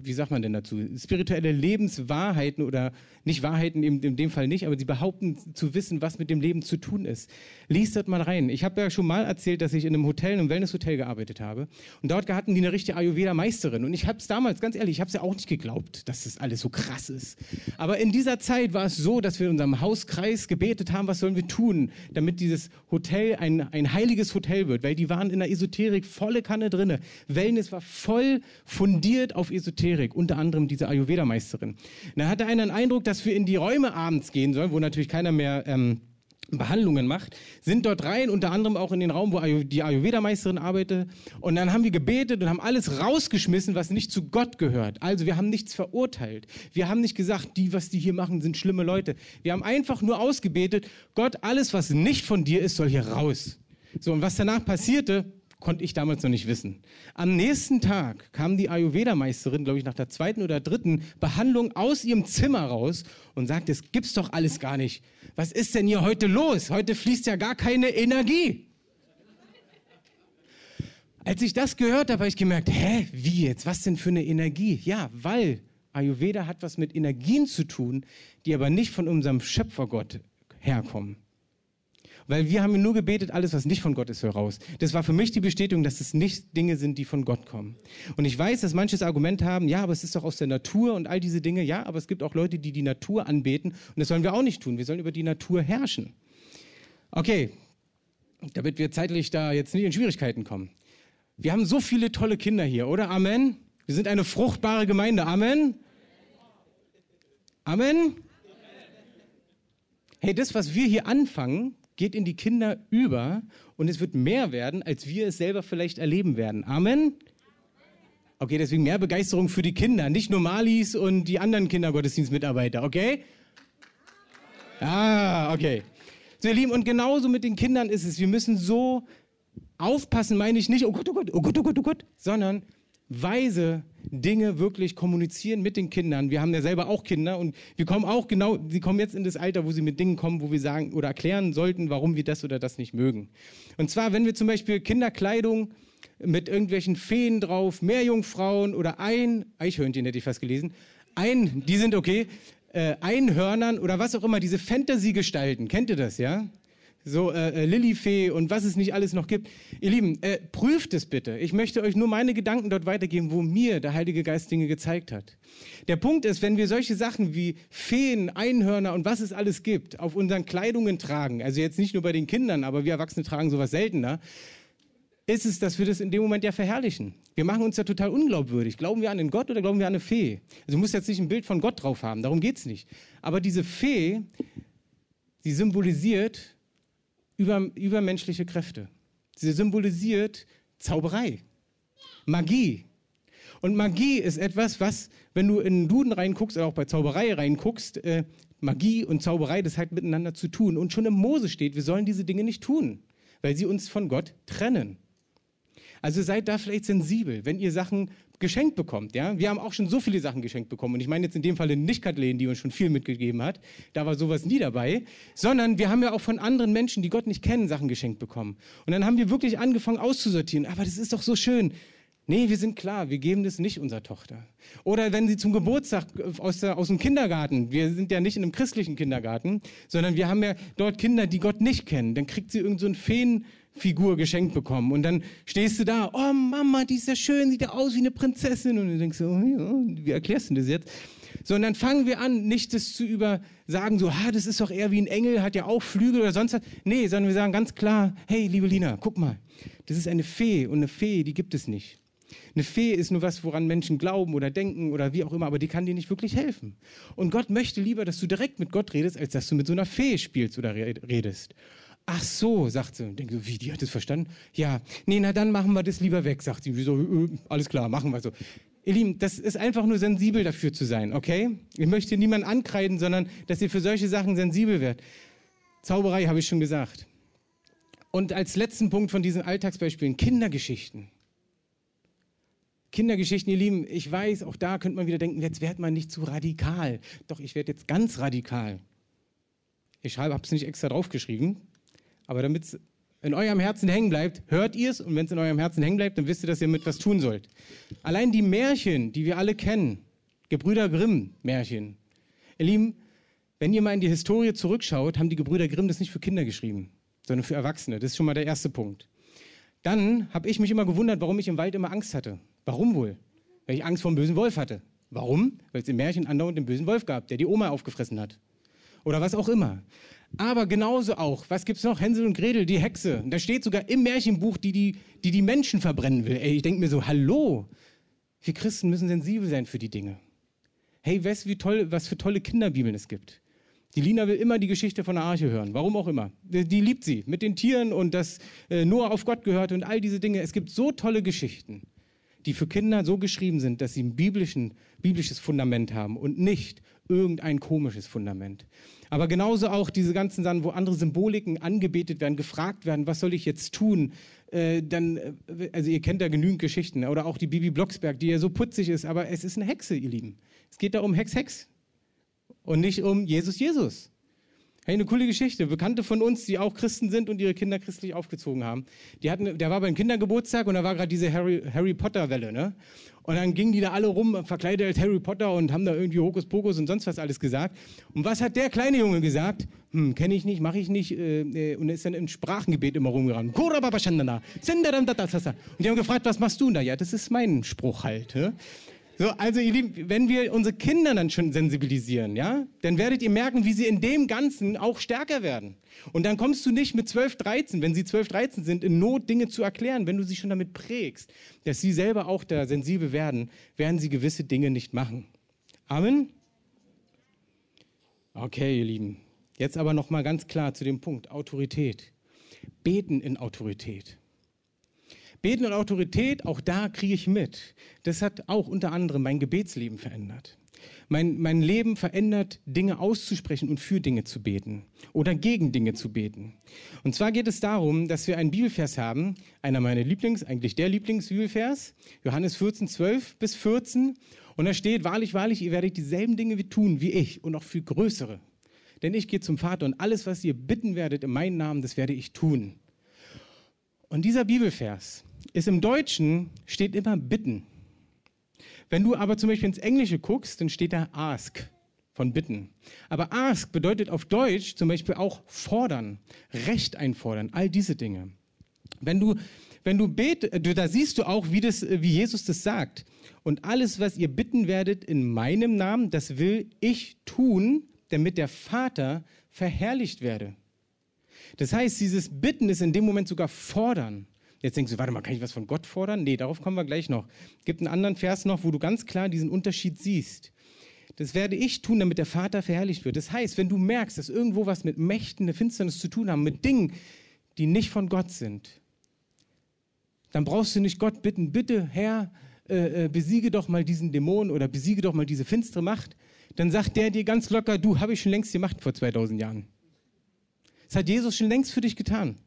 S1: wie sagt man denn dazu, spirituelle Lebenswahrheiten oder nicht Wahrheiten in, in dem Fall nicht, aber sie behaupten zu wissen, was mit dem Leben zu tun ist. Lies das mal rein. Ich habe ja schon mal erzählt, dass ich in einem Hotel, einem Wellnesshotel gearbeitet habe und dort hatten die eine richtige Ayurveda-Meisterin und ich habe es damals, ganz ehrlich, ich habe es ja auch nicht geglaubt, dass das alles so krass ist. Aber in dieser Zeit war es so, dass wir in unserem Hauskreis gebetet haben, was sollen wir tun, damit dieses Hotel ein, ein heiliges Hotel wird, weil die waren in der Esoterik volle Kanne drinne. Wellness war voll fundiert auf Esoterik, unter anderem diese Ayurveda-Meisterin. Da hatte einer einen Eindruck, dass dass wir in die Räume abends gehen sollen, wo natürlich keiner mehr ähm, Behandlungen macht, sind dort rein, unter anderem auch in den Raum, wo die Ayurveda-Meisterin arbeitet. Und dann haben wir gebetet und haben alles rausgeschmissen, was nicht zu Gott gehört. Also wir haben nichts verurteilt. Wir haben nicht gesagt, die, was die hier machen, sind schlimme Leute. Wir haben einfach nur ausgebetet, Gott, alles, was nicht von dir ist, soll hier raus. So, und was danach passierte, konnte ich damals noch nicht wissen. Am nächsten Tag kam die Ayurveda-Meisterin, glaube ich, nach der zweiten oder dritten Behandlung aus ihrem Zimmer raus und sagte, es gibt's doch alles gar nicht. Was ist denn hier heute los? Heute fließt ja gar keine Energie. Als ich das gehört habe, habe ich gemerkt, hä, wie jetzt? Was denn für eine Energie? Ja, weil Ayurveda hat was mit Energien zu tun, die aber nicht von unserem Schöpfergott herkommen. Weil wir haben nur gebetet, alles, was nicht von Gott ist, soll raus. Das war für mich die Bestätigung, dass es nicht Dinge sind, die von Gott kommen. Und ich weiß, dass manches Argument haben, ja, aber es ist doch aus der Natur und all diese Dinge. Ja, aber es gibt auch Leute, die die Natur anbeten. Und das sollen wir auch nicht tun. Wir sollen über die Natur herrschen. Okay, damit wir zeitlich da jetzt nicht in Schwierigkeiten kommen. Wir haben so viele tolle Kinder hier, oder? Amen. Wir sind eine fruchtbare Gemeinde. Amen. Amen. Hey, das, was wir hier anfangen, geht in die Kinder über und es wird mehr werden, als wir es selber vielleicht erleben werden. Amen? Okay, deswegen mehr Begeisterung für die Kinder, nicht nur Malis und die anderen Kindergottesdienstmitarbeiter, okay? Ah, okay. So, ihr Lieben, und genauso mit den Kindern ist es. Wir müssen so aufpassen, meine ich nicht, oh Gott, oh Gott, oh Gott, oh Gott, oh Gott, sondern weise Dinge wirklich kommunizieren mit den Kindern. Wir haben ja selber auch Kinder und wir kommen auch genau, sie kommen jetzt in das Alter, wo sie mit Dingen kommen, wo wir sagen oder erklären sollten, warum wir das oder das nicht mögen. Und zwar, wenn wir zum Beispiel Kinderkleidung mit irgendwelchen Feen drauf, Meerjungfrauen oder ein, Eichhörnchen hätte ich fast gelesen, ein, die sind okay, äh, Einhörnern oder was auch immer, diese Fantasy-Gestalten. Kennt ihr das, ja? So äh, äh, Lilifee und was es nicht alles noch gibt. Ihr Lieben, äh, prüft es bitte. Ich möchte euch nur meine Gedanken dort weitergeben, wo mir der Heilige Geist Dinge gezeigt hat. Der Punkt ist, wenn wir solche Sachen wie Feen, Einhörner und was es alles gibt, auf unseren Kleidungen tragen, also jetzt nicht nur bei den Kindern, aber wir Erwachsene tragen sowas seltener, ist es, dass wir das in dem Moment ja verherrlichen. Wir machen uns ja total unglaubwürdig. Glauben wir an den Gott oder glauben wir an eine Fee? Also du musst jetzt nicht ein Bild von Gott drauf haben, darum geht's nicht. Aber diese Fee, die symbolisiert über, übermenschliche Kräfte. Sie symbolisiert Zauberei, Magie. Und Magie ist etwas, was, wenn du in den Duden reinguckst oder auch bei Zauberei reinguckst, äh, Magie und Zauberei, das hat miteinander zu tun. Und schon im Mose steht, wir sollen diese Dinge nicht tun, weil sie uns von Gott trennen. Also seid da vielleicht sensibel, wenn ihr Sachen geschenkt bekommt. Ja? Wir haben auch schon so viele Sachen geschenkt bekommen. Und ich meine jetzt in dem Fall nicht Kathleen, die uns schon viel mitgegeben hat. Da war sowas nie dabei. Sondern wir haben ja auch von anderen Menschen, die Gott nicht kennen, Sachen geschenkt bekommen. Und dann haben wir wirklich angefangen auszusortieren. Aber das ist doch so schön. Nee, wir sind klar, wir geben das nicht unserer Tochter. Oder wenn sie zum Geburtstag aus, der, aus dem Kindergarten, wir sind ja nicht in einem christlichen Kindergarten, sondern wir haben ja dort Kinder, die Gott nicht kennen, dann kriegt sie irgendeinen so Feen, Figur geschenkt bekommen. Und dann stehst du da, oh Mama, die ist ja schön, sieht ja aus wie eine Prinzessin. Und du denkst so, oh, wie erklärst du das jetzt? So, und dann fangen wir an, nicht das zu übersagen, so, ha, das ist doch eher wie ein Engel, hat ja auch Flügel oder sonst was. Nee, sondern wir sagen ganz klar, hey, liebe Lina, guck mal, das ist eine Fee und eine Fee, die gibt es nicht. Eine Fee ist nur was, woran Menschen glauben oder denken oder wie auch immer, aber die kann dir nicht wirklich helfen. Und Gott möchte lieber, dass du direkt mit Gott redest, als dass du mit so einer Fee spielst oder redest. Ach so, sagt sie. Und denke so, wie, die hat das verstanden? Ja, nee, na dann machen wir das lieber weg, sagt sie. Wieso, äh, alles klar, machen wir so. Ihr Lieben, das ist einfach nur sensibel dafür zu sein, okay? Ich möchte niemanden ankreiden, sondern dass ihr für solche Sachen sensibel werdet. Zauberei habe ich schon gesagt. Und als letzten Punkt von diesen Alltagsbeispielen, Kindergeschichten. Kindergeschichten, ihr Lieben, ich weiß, auch da könnte man wieder denken, jetzt wird man nicht zu radikal. Doch, ich werde jetzt ganz radikal. Ich habe es nicht extra draufgeschrieben, aber damit es in eurem Herzen hängen bleibt, hört ihr es und wenn es in eurem Herzen hängen bleibt, dann wisst ihr, dass ihr mit was tun sollt. Allein die Märchen, die wir alle kennen, Gebrüder Grimm Märchen. Ihr Lieben, wenn ihr mal in die Historie zurückschaut, haben die Gebrüder Grimm das nicht für Kinder geschrieben, sondern für Erwachsene. Das ist schon mal der erste Punkt. Dann habe ich mich immer gewundert, warum ich im Wald immer Angst hatte. Warum wohl? Weil ich Angst vor dem bösen Wolf hatte. Warum? Weil es im Märchen andauernd den bösen Wolf gab, der die Oma aufgefressen hat. Oder was auch immer. Aber genauso auch, was gibt's noch? Hänsel und Gretel, die Hexe. Und da steht sogar im Märchenbuch, die die, die, die Menschen verbrennen will. Ey, ich denke mir so, hallo, wir Christen müssen sensibel sein für die Dinge. Hey, weißt wie toll, was für tolle Kinderbibeln es gibt? Die Lina will immer die Geschichte von der Arche hören. Warum auch immer. Die, die liebt sie. Mit den Tieren und dass äh, Noah auf Gott gehört und all diese Dinge. Es gibt so tolle Geschichten, die für Kinder so geschrieben sind, dass sie ein biblischen, biblisches Fundament haben und nicht irgendein komisches Fundament. Aber genauso auch diese ganzen Sachen, wo andere Symboliken angebetet werden, gefragt werden, was soll ich jetzt tun? Äh, dann, äh, also ihr kennt ja genügend Geschichten. Ne? Oder auch die Bibi Blocksberg, die ja so putzig ist, aber es ist eine Hexe, ihr Lieben. Es geht da um Hex, Hex. Und nicht um Jesus, Jesus. Hey, eine coole Geschichte. Bekannte von uns, die auch Christen sind und ihre Kinder christlich aufgezogen haben. Die hatten, der war beim Kindergeburtstag und da war gerade diese Harry, Harry Potter Welle, ne? Und dann gingen die da alle rum, verkleidet als Harry Potter und haben da irgendwie Hokuspokus und sonst was alles gesagt. Und was hat der kleine Junge gesagt? Hm, kenne ich nicht, mache ich nicht. Äh, äh, und er ist dann im Sprachengebet immer rumgerannt. Und die haben gefragt, was machst du da? Ja, das ist mein Spruch halt. Ja? So, also ihr Lieben, wenn wir unsere Kinder dann schon sensibilisieren, ja, dann werdet ihr merken, wie sie in dem Ganzen auch stärker werden. Und dann kommst du nicht mit 12, 13, wenn sie 12, 13 sind, in Not Dinge zu erklären. Wenn du sie schon damit prägst, dass sie selber auch da sensibel werden, werden sie gewisse Dinge nicht machen. Amen? Okay, ihr Lieben. Jetzt aber noch mal ganz klar zu dem Punkt Autorität. Beten in Autorität. Beten und Autorität, auch da kriege ich mit. Das hat auch unter anderem mein Gebetsleben verändert. Mein, mein Leben verändert, Dinge auszusprechen und für Dinge zu beten oder gegen Dinge zu beten. Und zwar geht es darum, dass wir einen Bibelvers haben, einer meiner Lieblings, eigentlich der Lieblingsbibelvers, Johannes 14, 12 bis 14. Und da steht, wahrlich, wahrlich, ihr werdet dieselben Dinge tun wie ich und auch viel größere. Denn ich gehe zum Vater und alles, was ihr bitten werdet in meinem Namen, das werde ich tun. Und dieser Bibelvers, ist im Deutschen steht immer bitten. Wenn du aber zum Beispiel ins Englische guckst, dann steht da ask. von bitten. Aber ask bedeutet auf Deutsch zum Beispiel auch fordern, Recht einfordern, all diese Dinge. Wenn du, wenn du betest, da siehst du auch, wie, das, wie Jesus das sagt. Und alles, was ihr bitten werdet in meinem Namen, das will ich tun, damit der Vater verherrlicht werde. Das heißt, dieses Bitten ist in dem Moment sogar fordern. Jetzt denkst du, warte mal, kann ich was von Gott fordern? Nee, darauf kommen wir gleich noch. Es gibt einen anderen Vers noch, wo du ganz klar diesen Unterschied siehst. Das werde ich tun, damit der Vater verherrlicht wird. Das heißt, wenn du merkst, dass irgendwo was mit Mächten der Finsternis zu tun haben, mit Dingen, die nicht von Gott sind, dann brauchst du nicht Gott bitten, bitte Herr, äh, äh, besiege doch mal diesen Dämon oder besiege doch mal diese finstere Macht. Dann sagt der dir ganz locker, du, habe ich schon längst gemacht vor 2000 Jahren. Das hat Jesus schon längst für dich getan.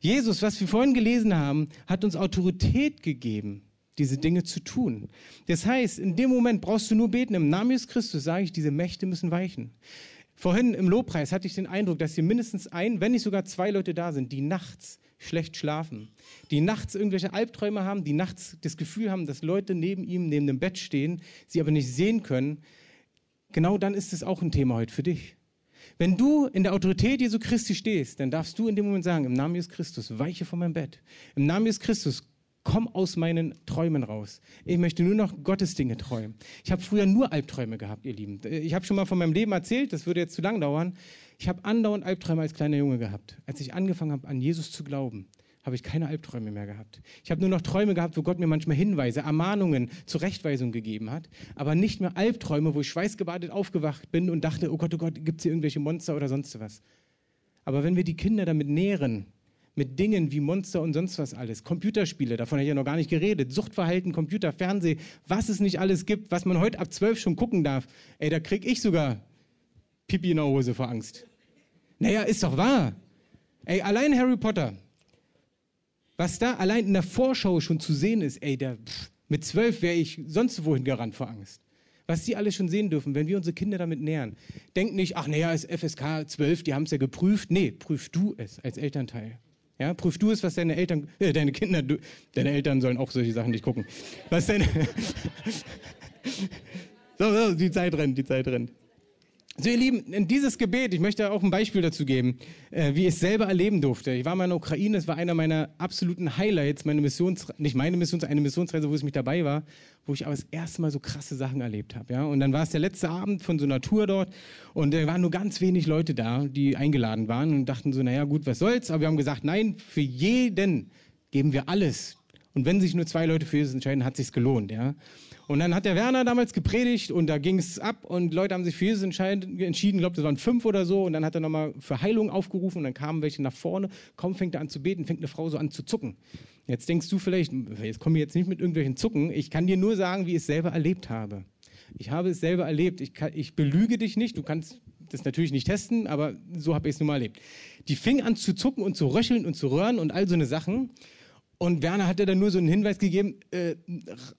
S1: Jesus, was wir vorhin gelesen haben, hat uns Autorität gegeben, diese Dinge zu tun. Das heißt, in dem Moment brauchst du nur beten. Im Namen Jesus Christus sage ich, diese Mächte müssen weichen. Vorhin im Lobpreis hatte ich den Eindruck, dass hier mindestens ein, wenn nicht sogar zwei Leute da sind, die nachts schlecht schlafen, die nachts irgendwelche Albträume haben, die nachts das Gefühl haben, dass Leute neben ihm, neben dem Bett stehen, sie aber nicht sehen können. Genau dann ist es auch ein Thema heute für dich. Wenn du in der Autorität Jesu Christi stehst, dann darfst du in dem Moment sagen, im Namen Jesus Christus, weiche von meinem Bett. Im Namen Jesus Christus, komm aus meinen Träumen raus. Ich möchte nur noch Gottes Dinge träumen. Ich habe früher nur Albträume gehabt, ihr Lieben. Ich habe schon mal von meinem Leben erzählt, das würde jetzt zu lang dauern. Ich habe andauernd Albträume als kleiner Junge gehabt. Als ich angefangen habe, an Jesus zu glauben, habe ich keine Albträume mehr gehabt. Ich habe nur noch Träume gehabt, wo Gott mir manchmal Hinweise, Ermahnungen, Zurechtweisung gegeben hat, aber nicht mehr Albträume, wo ich schweißgebadet aufgewacht bin und dachte, oh Gott, oh Gott, gibt es hier irgendwelche Monster oder sonst was. Aber wenn wir die Kinder damit nähren, mit Dingen wie Monster und sonst was alles, Computerspiele, davon habe ich ja noch gar nicht geredet, Suchtverhalten, Computer, Fernseh, was es nicht alles gibt, was man heute ab zwölf schon gucken darf, ey, da kriege ich sogar Pipi in der Hose vor Angst. Naja, ist doch wahr. Ey, allein Harry Potter, was da allein in der Vorschau schon zu sehen ist, ey, der, pff, mit zwölf wäre ich sonst wohin gerannt vor Angst. Was die alle schon sehen dürfen, wenn wir unsere Kinder damit nähern. Denk nicht, ach naja, ist FSK 12, die haben es ja geprüft. Nee, prüf du es als Elternteil. Ja, prüf du es, was deine Eltern, äh, deine Kinder, du, deine Eltern sollen auch solche Sachen nicht gucken. Was deine, *laughs* so, so, die Zeit rennt, die Zeit rennt. So, ihr Lieben, in dieses Gebet, ich möchte auch ein Beispiel dazu geben, äh, wie ich es selber erleben durfte. Ich war mal in der Ukraine, es war einer meiner absoluten Highlights, meine Missions, nicht meine Missionsreise, eine Missionsreise, wo ich mit dabei war, wo ich aber das erste Mal so krasse Sachen erlebt habe. Ja? Und dann war es der letzte Abend von so einer Tour dort und da waren nur ganz wenig Leute da, die eingeladen waren und dachten so, naja gut, was soll's, aber wir haben gesagt, nein, für jeden geben wir alles. Und wenn sich nur zwei Leute für Jesus entscheiden, hat sich's gelohnt. Ja? Und dann hat der Werner damals gepredigt und da ging es ab und Leute haben sich für Jesus entschieden, ich glaube, das waren fünf oder so. Und dann hat er nochmal für Heilung aufgerufen und dann kamen welche nach vorne. Kaum fängt er an zu beten, fängt eine Frau so an zu zucken. Jetzt denkst du vielleicht, jetzt komme ich jetzt nicht mit irgendwelchen Zucken. Ich kann dir nur sagen, wie ich es selber erlebt habe. Ich habe es selber erlebt. Ich, kann, ich belüge dich nicht. Du kannst das natürlich nicht testen, aber so habe ich es nun mal erlebt. Die fing an zu zucken und zu röcheln und zu röhren und all so eine Sachen. Und Werner hat dann nur so einen Hinweis gegeben, äh,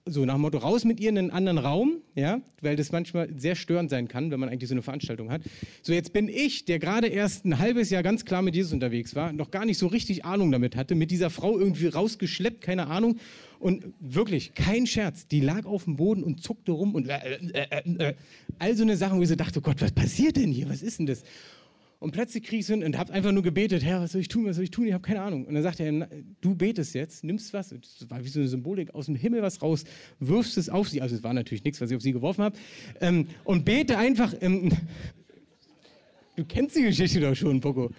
S1: so nach dem Motto, raus mit ihr in einen anderen Raum, ja, weil das manchmal sehr störend sein kann, wenn man eigentlich so eine Veranstaltung hat. So, jetzt bin ich, der gerade erst ein halbes Jahr ganz klar mit Jesus unterwegs war, noch gar nicht so richtig Ahnung damit hatte, mit dieser Frau irgendwie rausgeschleppt, keine Ahnung. Und wirklich, kein Scherz, die lag auf dem Boden und zuckte rum und äh, äh, äh, äh all so eine Sache, wo ich so dachte, Gott, was passiert denn hier? Was ist denn das? Und plötzlich kriege ich es hin und habe einfach nur gebetet, Herr, was soll ich tun, was soll ich tun? Ich habe keine Ahnung. Und dann sagt er, du betest jetzt, nimmst was, das war wie so eine Symbolik, aus dem Himmel was raus, wirfst es auf sie. Also es war natürlich nichts, was ich auf sie geworfen habe. Ähm, und bete einfach, ähm, du kennst die Geschichte doch schon, Poco.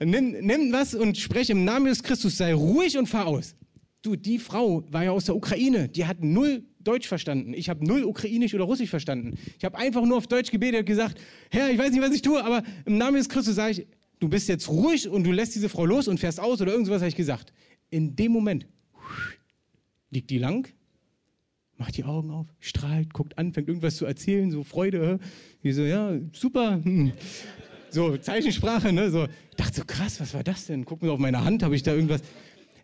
S1: Nimm, nimm was und spreche im Namen des Christus, sei ruhig und fahr aus. Du, die Frau war ja aus der Ukraine, die hat null Deutsch verstanden. Ich habe null Ukrainisch oder Russisch verstanden. Ich habe einfach nur auf Deutsch gebetet und gesagt, Herr, ich weiß nicht, was ich tue, aber im Namen des Christus sage ich, du bist jetzt ruhig und du lässt diese Frau los und fährst aus oder irgendwas habe ich gesagt. In dem Moment liegt die lang, macht die Augen auf, strahlt, guckt an, fängt irgendwas zu erzählen, so Freude. Wie so, ja, super. Hm. So, Zeichensprache, ne? So, dachte so, krass, was war das denn? Guck mal auf meine Hand, habe ich da irgendwas.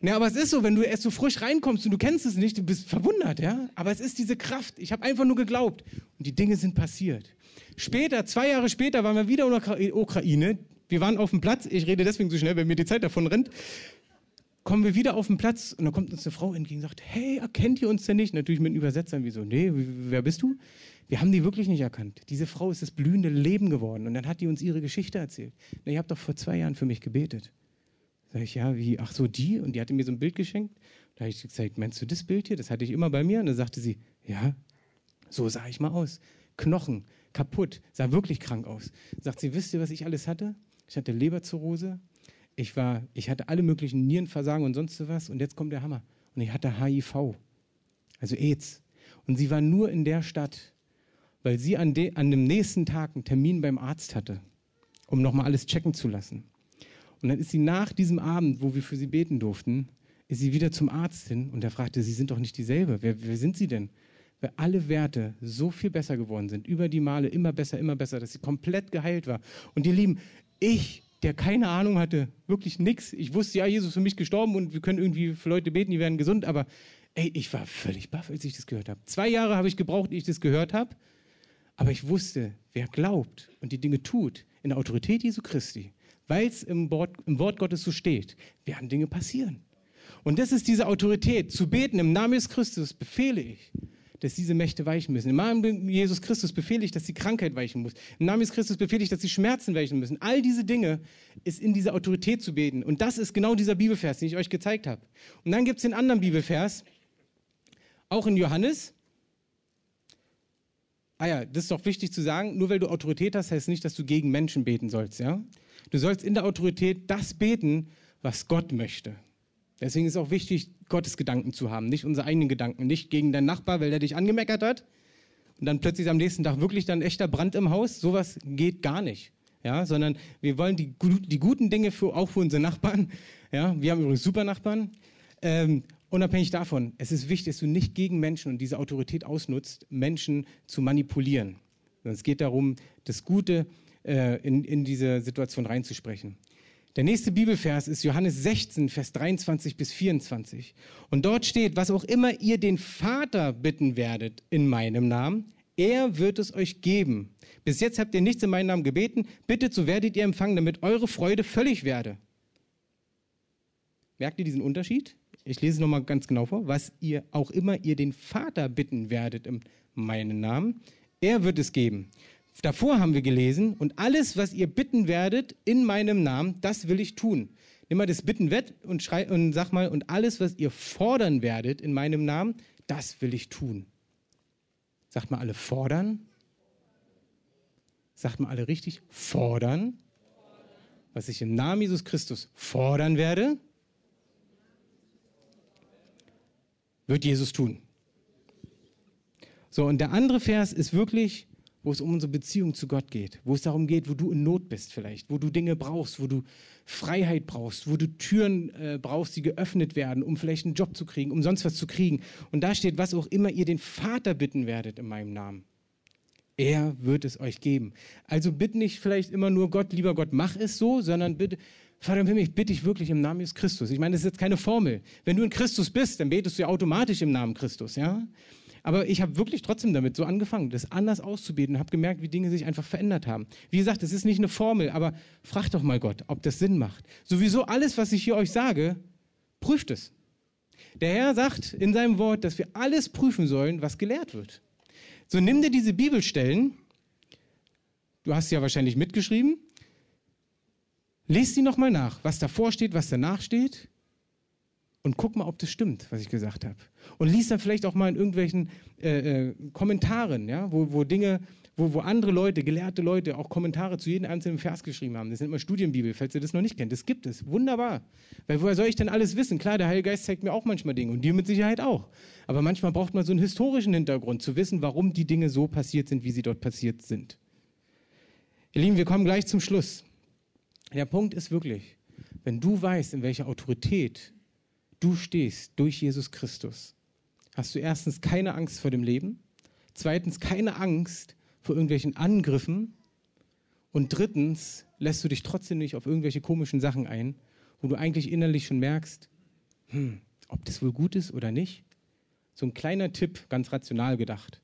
S1: Ja, aber es ist so, wenn du erst so frisch reinkommst und du kennst es nicht, du bist verwundert, ja. Aber es ist diese Kraft. Ich habe einfach nur geglaubt und die Dinge sind passiert. Später, zwei Jahre später, waren wir wieder in der Ukraine. Wir waren auf dem Platz. Ich rede deswegen so schnell, wenn mir die Zeit davon rennt. Kommen wir wieder auf den Platz und da kommt uns eine Frau entgegen und sagt: Hey, erkennt ihr uns denn nicht? Natürlich mit Übersetzern, wie so: Nee, wer bist du? Wir haben die wirklich nicht erkannt. Diese Frau ist das blühende Leben geworden. Und dann hat die uns ihre Geschichte erzählt. Na, ihr habt doch vor zwei Jahren für mich gebetet. Sag ich, ja, wie, ach so, die? Und die hatte mir so ein Bild geschenkt. Da habe ich gesagt, meinst du das Bild hier? Das hatte ich immer bei mir. Und dann sagte sie, ja, so sah ich mal aus. Knochen, kaputt, sah wirklich krank aus. Sagt sie, wisst ihr, was ich alles hatte? Ich hatte Leberzirrhose, ich, war, ich hatte alle möglichen Nierenversagen und sonst was. Und jetzt kommt der Hammer. Und ich hatte HIV, also AIDS. Und sie war nur in der Stadt, weil sie an, de, an dem nächsten Tag einen Termin beim Arzt hatte, um nochmal alles checken zu lassen. Und dann ist sie nach diesem Abend, wo wir für sie beten durften, ist sie wieder zum Arzt hin und er fragte, Sie sind doch nicht dieselbe. Wer, wer sind Sie denn? Weil alle Werte so viel besser geworden sind, über die Male immer besser, immer besser, dass sie komplett geheilt war. Und ihr Lieben, ich, der keine Ahnung hatte, wirklich nichts. Ich wusste, ja, Jesus ist für mich gestorben und wir können irgendwie für Leute beten, die werden gesund, aber ey, ich war völlig baff, als ich das gehört habe. Zwei Jahre habe ich gebraucht, ehe ich das gehört habe, aber ich wusste, wer glaubt und die Dinge tut, in der Autorität Jesu Christi, weil es im Wort, im Wort Gottes so steht, werden Dinge passieren. Und das ist diese Autorität. Zu beten im Namen Jesus Christus befehle ich, dass diese Mächte weichen müssen. Im Namen Jesus Christus befehle ich, dass die Krankheit weichen muss. Im Namen Jesus Christus befehle ich, dass die Schmerzen weichen müssen. All diese Dinge ist in dieser Autorität zu beten. Und das ist genau dieser Bibelvers, den ich euch gezeigt habe. Und dann gibt es den anderen Bibelvers, auch in Johannes. Ah ja, das ist doch wichtig zu sagen. Nur weil du Autorität hast, heißt nicht, dass du gegen Menschen beten sollst. Ja? Du sollst in der Autorität das beten, was Gott möchte. Deswegen ist es auch wichtig, Gottes Gedanken zu haben, nicht unsere eigenen Gedanken, nicht gegen deinen Nachbar, weil der dich angemeckert hat und dann plötzlich am nächsten Tag wirklich dann echter Brand im Haus. Sowas geht gar nicht. Ja, sondern wir wollen die, die guten Dinge für, auch für unsere Nachbarn. Ja, wir haben übrigens super Nachbarn. Ähm, unabhängig davon, es ist wichtig, dass du nicht gegen Menschen und diese Autorität ausnutzt, Menschen zu manipulieren. Sondern es geht darum, das Gute äh, in, in diese Situation reinzusprechen. Der nächste Bibelvers ist Johannes 16, Vers 23 bis 24. Und dort steht, was auch immer ihr den Vater bitten werdet in meinem Namen, er wird es euch geben. Bis jetzt habt ihr nichts in meinem Namen gebeten, bittet, so werdet ihr empfangen, damit eure Freude völlig werde. Merkt ihr diesen Unterschied? Ich lese es nochmal ganz genau vor. Was ihr auch immer ihr den Vater bitten werdet in meinem Namen, er wird es geben. Davor haben wir gelesen, und alles, was ihr bitten werdet in meinem Namen, das will ich tun. Nimm mal das Bitten weg und, schrei, und sag mal, und alles, was ihr fordern werdet in meinem Namen, das will ich tun. Sagt mal alle fordern. Sagt mal alle richtig fordern. Was ich im Namen Jesus Christus fordern werde, wird Jesus tun. So, und der andere Vers ist wirklich wo es um unsere Beziehung zu Gott geht, wo es darum geht, wo du in Not bist vielleicht, wo du Dinge brauchst, wo du Freiheit brauchst, wo du Türen äh, brauchst, die geöffnet werden, um vielleicht einen Job zu kriegen, um sonst was zu kriegen. Und da steht, was auch immer ihr den Vater bitten werdet in meinem Namen. Er wird es euch geben. Also bitte nicht vielleicht immer nur Gott, lieber Gott, mach es so, sondern bitte, Vater im Himmel, ich bitte dich wirklich im Namen Jesus Christus. Ich meine, das ist jetzt keine Formel. Wenn du in Christus bist, dann betest du ja automatisch im Namen Christus, ja? Aber ich habe wirklich trotzdem damit so angefangen, das anders auszubeten und habe gemerkt, wie Dinge sich einfach verändert haben. Wie gesagt, es ist nicht eine Formel, aber fragt doch mal Gott, ob das Sinn macht. Sowieso alles, was ich hier euch sage, prüft es. Der Herr sagt in seinem Wort, dass wir alles prüfen sollen, was gelehrt wird. So nimm dir diese Bibelstellen, du hast sie ja wahrscheinlich mitgeschrieben, lies sie nochmal nach, was davor steht, was danach steht und guck mal, ob das stimmt, was ich gesagt habe. Und lies dann vielleicht auch mal in irgendwelchen äh, äh, Kommentaren, ja, wo, wo Dinge, wo, wo andere Leute, gelehrte Leute auch Kommentare zu jedem einzelnen Vers geschrieben haben. Das nennt man Studienbibel, falls ihr das noch nicht kennt. Das gibt es. Wunderbar. Weil woher soll ich denn alles wissen? Klar, der Heilige Geist zeigt mir auch manchmal Dinge und dir mit Sicherheit auch. Aber manchmal braucht man so einen historischen Hintergrund, zu wissen, warum die Dinge so passiert sind, wie sie dort passiert sind. Ihr Lieben, wir kommen gleich zum Schluss. Der Punkt ist wirklich, wenn du weißt, in welcher Autorität du stehst durch Jesus Christus, hast du erstens keine Angst vor dem Leben, zweitens keine Angst vor irgendwelchen Angriffen und drittens lässt du dich trotzdem nicht auf irgendwelche komischen Sachen ein, wo du eigentlich innerlich schon merkst, hm, ob das wohl gut ist oder nicht. So ein kleiner Tipp, ganz rational gedacht.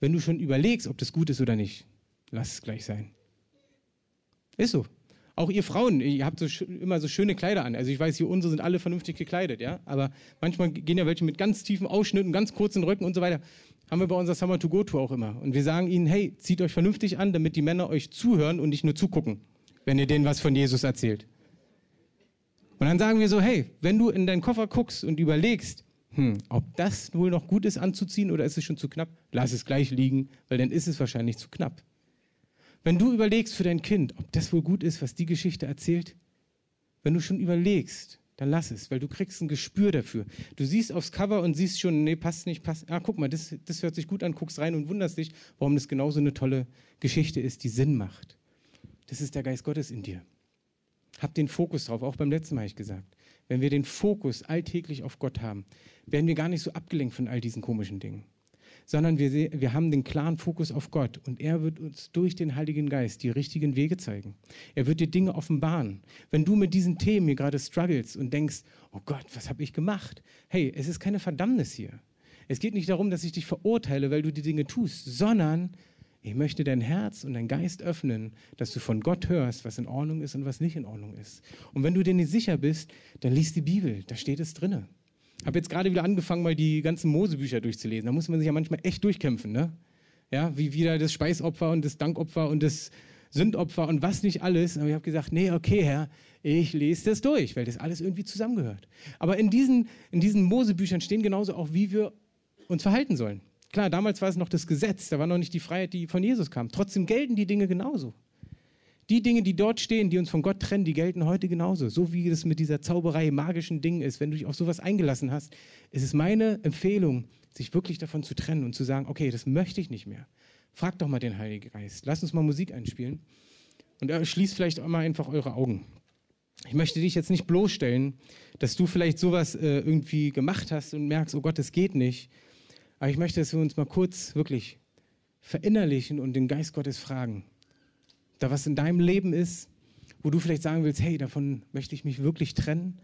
S1: Wenn du schon überlegst, ob das gut ist oder nicht, lass es gleich sein. Ist so. Auch ihr Frauen, ihr habt so immer so schöne Kleider an. Also ich weiß, hier unsere sind alle vernünftig gekleidet, ja. Aber manchmal gehen ja welche mit ganz tiefen Ausschnitten, ganz kurzen Röcken und so weiter. Haben wir bei unserer Summer to Go Tour auch immer. Und wir sagen ihnen, hey, zieht euch vernünftig an, damit die Männer euch zuhören und nicht nur zugucken, wenn ihr denen was von Jesus erzählt. Und dann sagen wir so, hey, wenn du in deinen Koffer guckst und überlegst, hm, ob das wohl noch gut ist anzuziehen oder ist es schon zu knapp, lass es gleich liegen, weil dann ist es wahrscheinlich zu knapp. Wenn du überlegst für dein Kind, ob das wohl gut ist, was die Geschichte erzählt, wenn du schon überlegst, dann lass es, weil du kriegst ein Gespür dafür. Du siehst aufs Cover und siehst schon, nee, passt nicht, passt. Ah, guck mal, das, das hört sich gut an, guckst rein und wunderst dich, warum das genauso eine tolle Geschichte ist, die Sinn macht. Das ist der Geist Gottes in dir. Hab den Fokus drauf, auch beim letzten Mal habe ich gesagt. Wenn wir den Fokus alltäglich auf Gott haben, werden wir gar nicht so abgelenkt von all diesen komischen Dingen sondern wir, wir haben den klaren Fokus auf Gott und er wird uns durch den Heiligen Geist die richtigen Wege zeigen. Er wird dir Dinge offenbaren. Wenn du mit diesen Themen hier gerade struggles und denkst, oh Gott, was habe ich gemacht? Hey, es ist keine Verdammnis hier. Es geht nicht darum, dass ich dich verurteile, weil du die Dinge tust, sondern ich möchte dein Herz und dein Geist öffnen, dass du von Gott hörst, was in Ordnung ist und was nicht in Ordnung ist. Und wenn du dir nicht sicher bist, dann liest die Bibel, da steht es drinne habe jetzt gerade wieder angefangen, mal die ganzen Mosebücher durchzulesen. Da muss man sich ja manchmal echt durchkämpfen, ne? Ja, wie wieder das Speisopfer und das Dankopfer und das Sündopfer und was nicht alles. Aber ich habe gesagt, nee, okay, Herr, ich lese das durch, weil das alles irgendwie zusammengehört. Aber in diesen, in diesen Mosebüchern stehen genauso auch, wie wir uns verhalten sollen. Klar, damals war es noch das Gesetz, da war noch nicht die Freiheit, die von Jesus kam. Trotzdem gelten die Dinge genauso. Die Dinge, die dort stehen, die uns von Gott trennen, die gelten heute genauso. So wie es mit dieser Zauberei, magischen Ding ist. Wenn du dich auf sowas eingelassen hast, ist es meine Empfehlung, sich wirklich davon zu trennen und zu sagen, okay, das möchte ich nicht mehr. Frag doch mal den Heiligen Geist. Lass uns mal Musik einspielen. Und schließt vielleicht auch mal einfach eure Augen. Ich möchte dich jetzt nicht bloßstellen, dass du vielleicht sowas äh, irgendwie gemacht hast und merkst, oh Gott, das geht nicht. Aber ich möchte, dass wir uns mal kurz wirklich verinnerlichen und den Geist Gottes fragen da was in deinem Leben ist, wo du vielleicht sagen willst, hey, davon möchte ich mich wirklich trennen.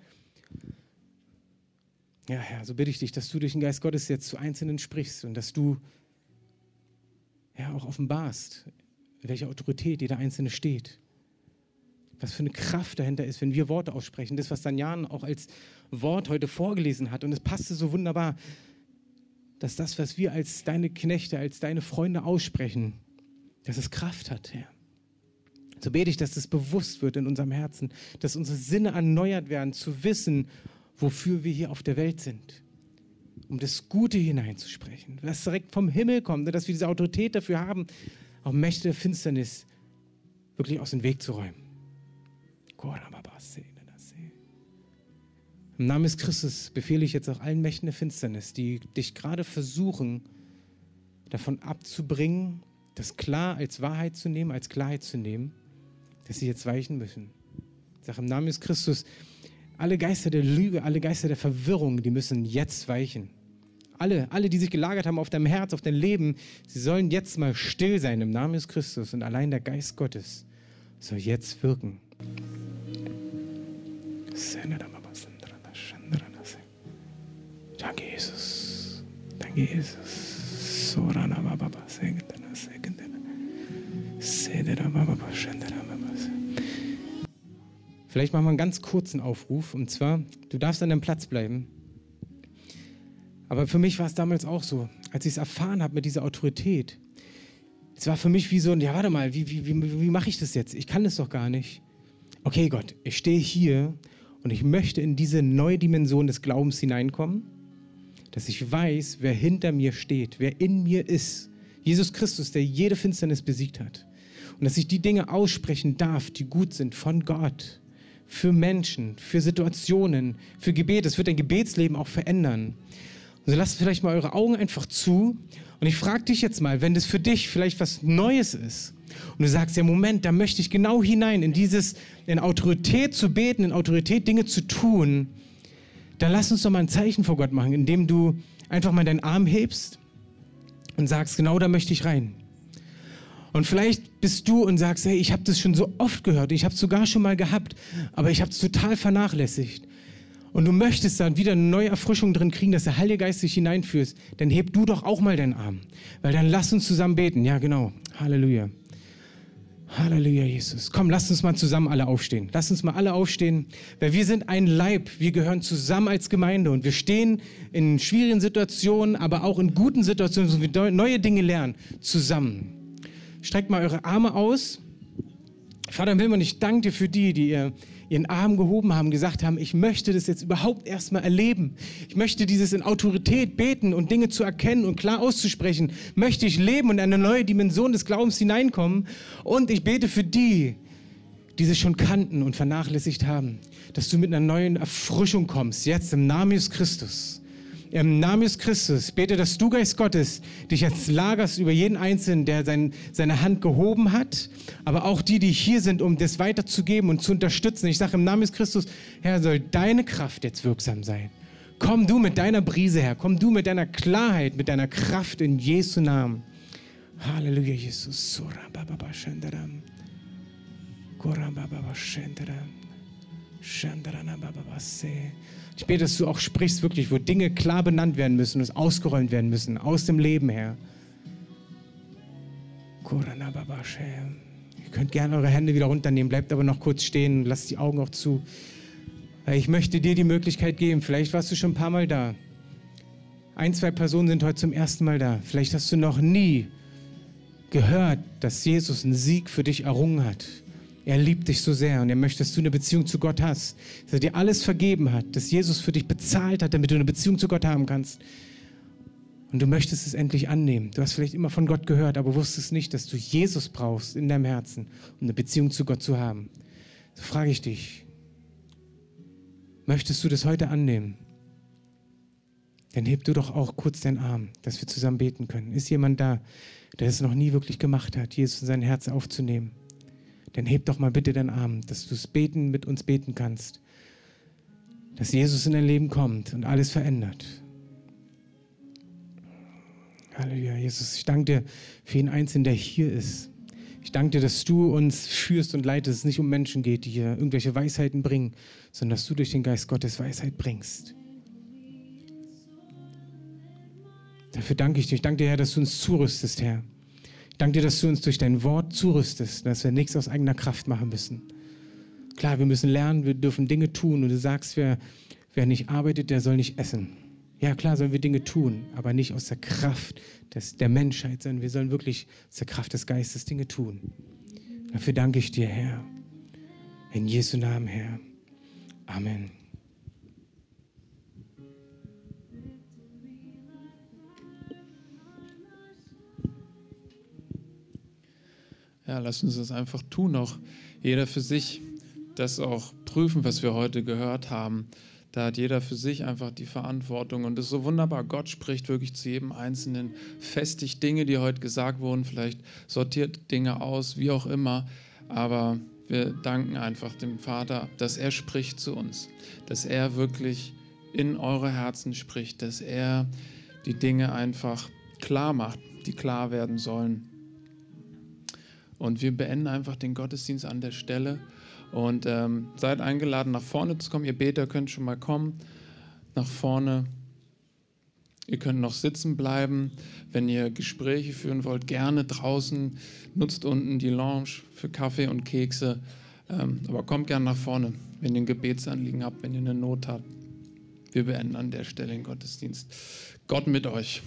S1: Ja, Herr, so bitte ich dich, dass du durch den Geist Gottes jetzt zu Einzelnen sprichst und dass du ja auch offenbarst, welche Autorität jeder Einzelne steht. Was für eine Kraft dahinter ist, wenn wir Worte aussprechen. Das, was Danjan auch als Wort heute vorgelesen hat. Und es passte so wunderbar, dass das, was wir als deine Knechte, als deine Freunde aussprechen, dass es Kraft hat, Herr. So bete ich, dass das bewusst wird in unserem Herzen, dass unsere Sinne erneuert werden, zu wissen, wofür wir hier auf der Welt sind. Um das Gute hineinzusprechen, was direkt vom Himmel kommt, dass wir diese Autorität dafür haben, auch Mächte der Finsternis wirklich aus dem Weg zu räumen. Im Namen des Christus befehle ich jetzt auch allen Mächten der Finsternis, die dich gerade versuchen, davon abzubringen, das klar als Wahrheit zu nehmen, als Klarheit zu nehmen dass sie jetzt weichen müssen. Ich sage im Namen des Christus, alle Geister der Lüge, alle Geister der Verwirrung, die müssen jetzt weichen. Alle, alle, die sich gelagert haben auf deinem Herz, auf dein Leben, sie sollen jetzt mal still sein im Namen des Christus und allein der Geist Gottes soll jetzt wirken. Danke, Jesus. Danke, Jesus. Sorana Baba, Segentana, Segentana. Sedera Baba, Shendera Baba. Vielleicht machen wir einen ganz kurzen Aufruf. Und zwar, du darfst an deinem Platz bleiben. Aber für mich war es damals auch so, als ich es erfahren habe mit dieser Autorität. Es war für mich wie so ein, ja, warte mal, wie, wie, wie, wie mache ich das jetzt? Ich kann das doch gar nicht. Okay, Gott, ich stehe hier und ich möchte in diese neue Dimension des Glaubens hineinkommen, dass ich weiß, wer hinter mir steht, wer in mir ist. Jesus Christus, der jede Finsternis besiegt hat. Und dass ich die Dinge aussprechen darf, die gut sind von Gott für Menschen, für Situationen, für Gebet. Es wird dein Gebetsleben auch verändern. Also lasst vielleicht mal eure Augen einfach zu. Und ich frage dich jetzt mal, wenn das für dich vielleicht was Neues ist und du sagst, ja Moment, da möchte ich genau hinein, in dieses, in Autorität zu beten, in Autorität Dinge zu tun, dann lass uns doch mal ein Zeichen vor Gott machen, indem du einfach mal deinen Arm hebst und sagst, genau da möchte ich rein. Und vielleicht bist du und sagst, hey, ich habe das schon so oft gehört, ich habe es sogar schon mal gehabt, aber ich habe es total vernachlässigt. Und du möchtest dann wieder eine neue Erfrischung drin kriegen, dass der Heilige Geist dich hineinführt, dann heb du doch auch mal deinen Arm. Weil dann lass uns zusammen beten. Ja, genau. Halleluja. Halleluja, Jesus. Komm, lasst uns mal zusammen alle aufstehen. Lasst uns mal alle aufstehen, weil wir sind ein Leib. Wir gehören zusammen als Gemeinde und wir stehen in schwierigen Situationen, aber auch in guten Situationen, wo wir neue Dinge lernen, zusammen. Streckt mal eure Arme aus. Vater im Himmel, ich danke dir für die, die ihr ihren Arm gehoben haben, gesagt haben, ich möchte das jetzt überhaupt erstmal erleben. Ich möchte dieses in Autorität beten und Dinge zu erkennen und klar auszusprechen. Möchte ich leben und in eine neue Dimension des Glaubens hineinkommen. Und ich bete für die, die sie schon kannten und vernachlässigt haben, dass du mit einer neuen Erfrischung kommst, jetzt im Namen Jesus Christus. Im Namen Jesus Christus bete, dass du, Geist Gottes, dich jetzt lagerst über jeden Einzelnen, der sein, seine Hand gehoben hat, aber auch die, die hier sind, um das weiterzugeben und zu unterstützen. Ich sage im Namen Jesus Christus, Herr, soll deine Kraft jetzt wirksam sein. Komm du mit deiner Brise her, komm du mit deiner Klarheit, mit deiner Kraft in Jesu Namen. Halleluja, Jesus. Sura baba shandaram. Koram baba shandaram. Ich bete, dass du auch sprichst, wirklich, wo Dinge klar benannt werden müssen und ausgeräumt werden müssen, aus dem Leben her. Ihr könnt gerne eure Hände wieder runternehmen, bleibt aber noch kurz stehen, lasst die Augen auch zu. Ich möchte dir die Möglichkeit geben, vielleicht warst du schon ein paar Mal da. Ein, zwei Personen sind heute zum ersten Mal da. Vielleicht hast du noch nie gehört, dass Jesus einen Sieg für dich errungen hat. Er liebt dich so sehr und er möchte, dass du eine Beziehung zu Gott hast, dass er dir alles vergeben hat, dass Jesus für dich bezahlt hat, damit du eine Beziehung zu Gott haben kannst. Und du möchtest es endlich annehmen. Du hast vielleicht immer von Gott gehört, aber wusstest nicht, dass du Jesus brauchst in deinem Herzen, um eine Beziehung zu Gott zu haben. So frage ich dich, möchtest du das heute annehmen? Dann heb du doch auch kurz deinen Arm, dass wir zusammen beten können. Ist jemand da, der es noch nie wirklich gemacht hat, Jesus in sein Herz aufzunehmen? Dann heb doch mal bitte deinen Arm, dass du es beten mit uns beten kannst. Dass Jesus in dein Leben kommt und alles verändert. Halleluja, Jesus, ich danke dir für jeden Einzelnen, der hier ist. Ich danke dir, dass du uns führst und leitest, dass es nicht um Menschen geht, die hier irgendwelche Weisheiten bringen, sondern dass du durch den Geist Gottes Weisheit bringst. Dafür danke ich dir. Ich danke dir, Herr, dass du uns zurüstest, Herr. Danke dir, dass du uns durch dein Wort zurüstest, dass wir nichts aus eigener Kraft machen müssen. Klar, wir müssen lernen, wir dürfen Dinge tun und du sagst, wer, wer nicht arbeitet, der soll nicht essen. Ja, klar sollen wir Dinge tun, aber nicht aus der Kraft des, der Menschheit, sondern wir sollen wirklich aus der Kraft des Geistes Dinge tun. Dafür danke ich dir, Herr. In Jesu Namen, Herr. Amen.
S2: Ja, lass uns das einfach tun, auch jeder für sich, das auch prüfen, was wir heute gehört haben. Da hat jeder für sich einfach die Verantwortung. Und es ist so wunderbar. Gott spricht wirklich zu jedem Einzelnen, festigt Dinge, die heute gesagt wurden, vielleicht sortiert Dinge aus, wie auch immer. Aber wir danken einfach dem Vater, dass er spricht zu uns, dass er wirklich in eure Herzen spricht, dass er die Dinge einfach klar macht, die klar werden sollen. Und wir beenden einfach den Gottesdienst an der Stelle und ähm, seid eingeladen, nach vorne zu kommen. Ihr Beter könnt schon mal kommen, nach vorne. Ihr könnt noch sitzen bleiben. Wenn ihr Gespräche führen wollt, gerne draußen. Nutzt unten die Lounge für Kaffee und Kekse. Ähm, aber kommt gerne nach vorne, wenn ihr ein Gebetsanliegen habt, wenn ihr eine Not habt. Wir beenden an der Stelle den Gottesdienst. Gott mit euch.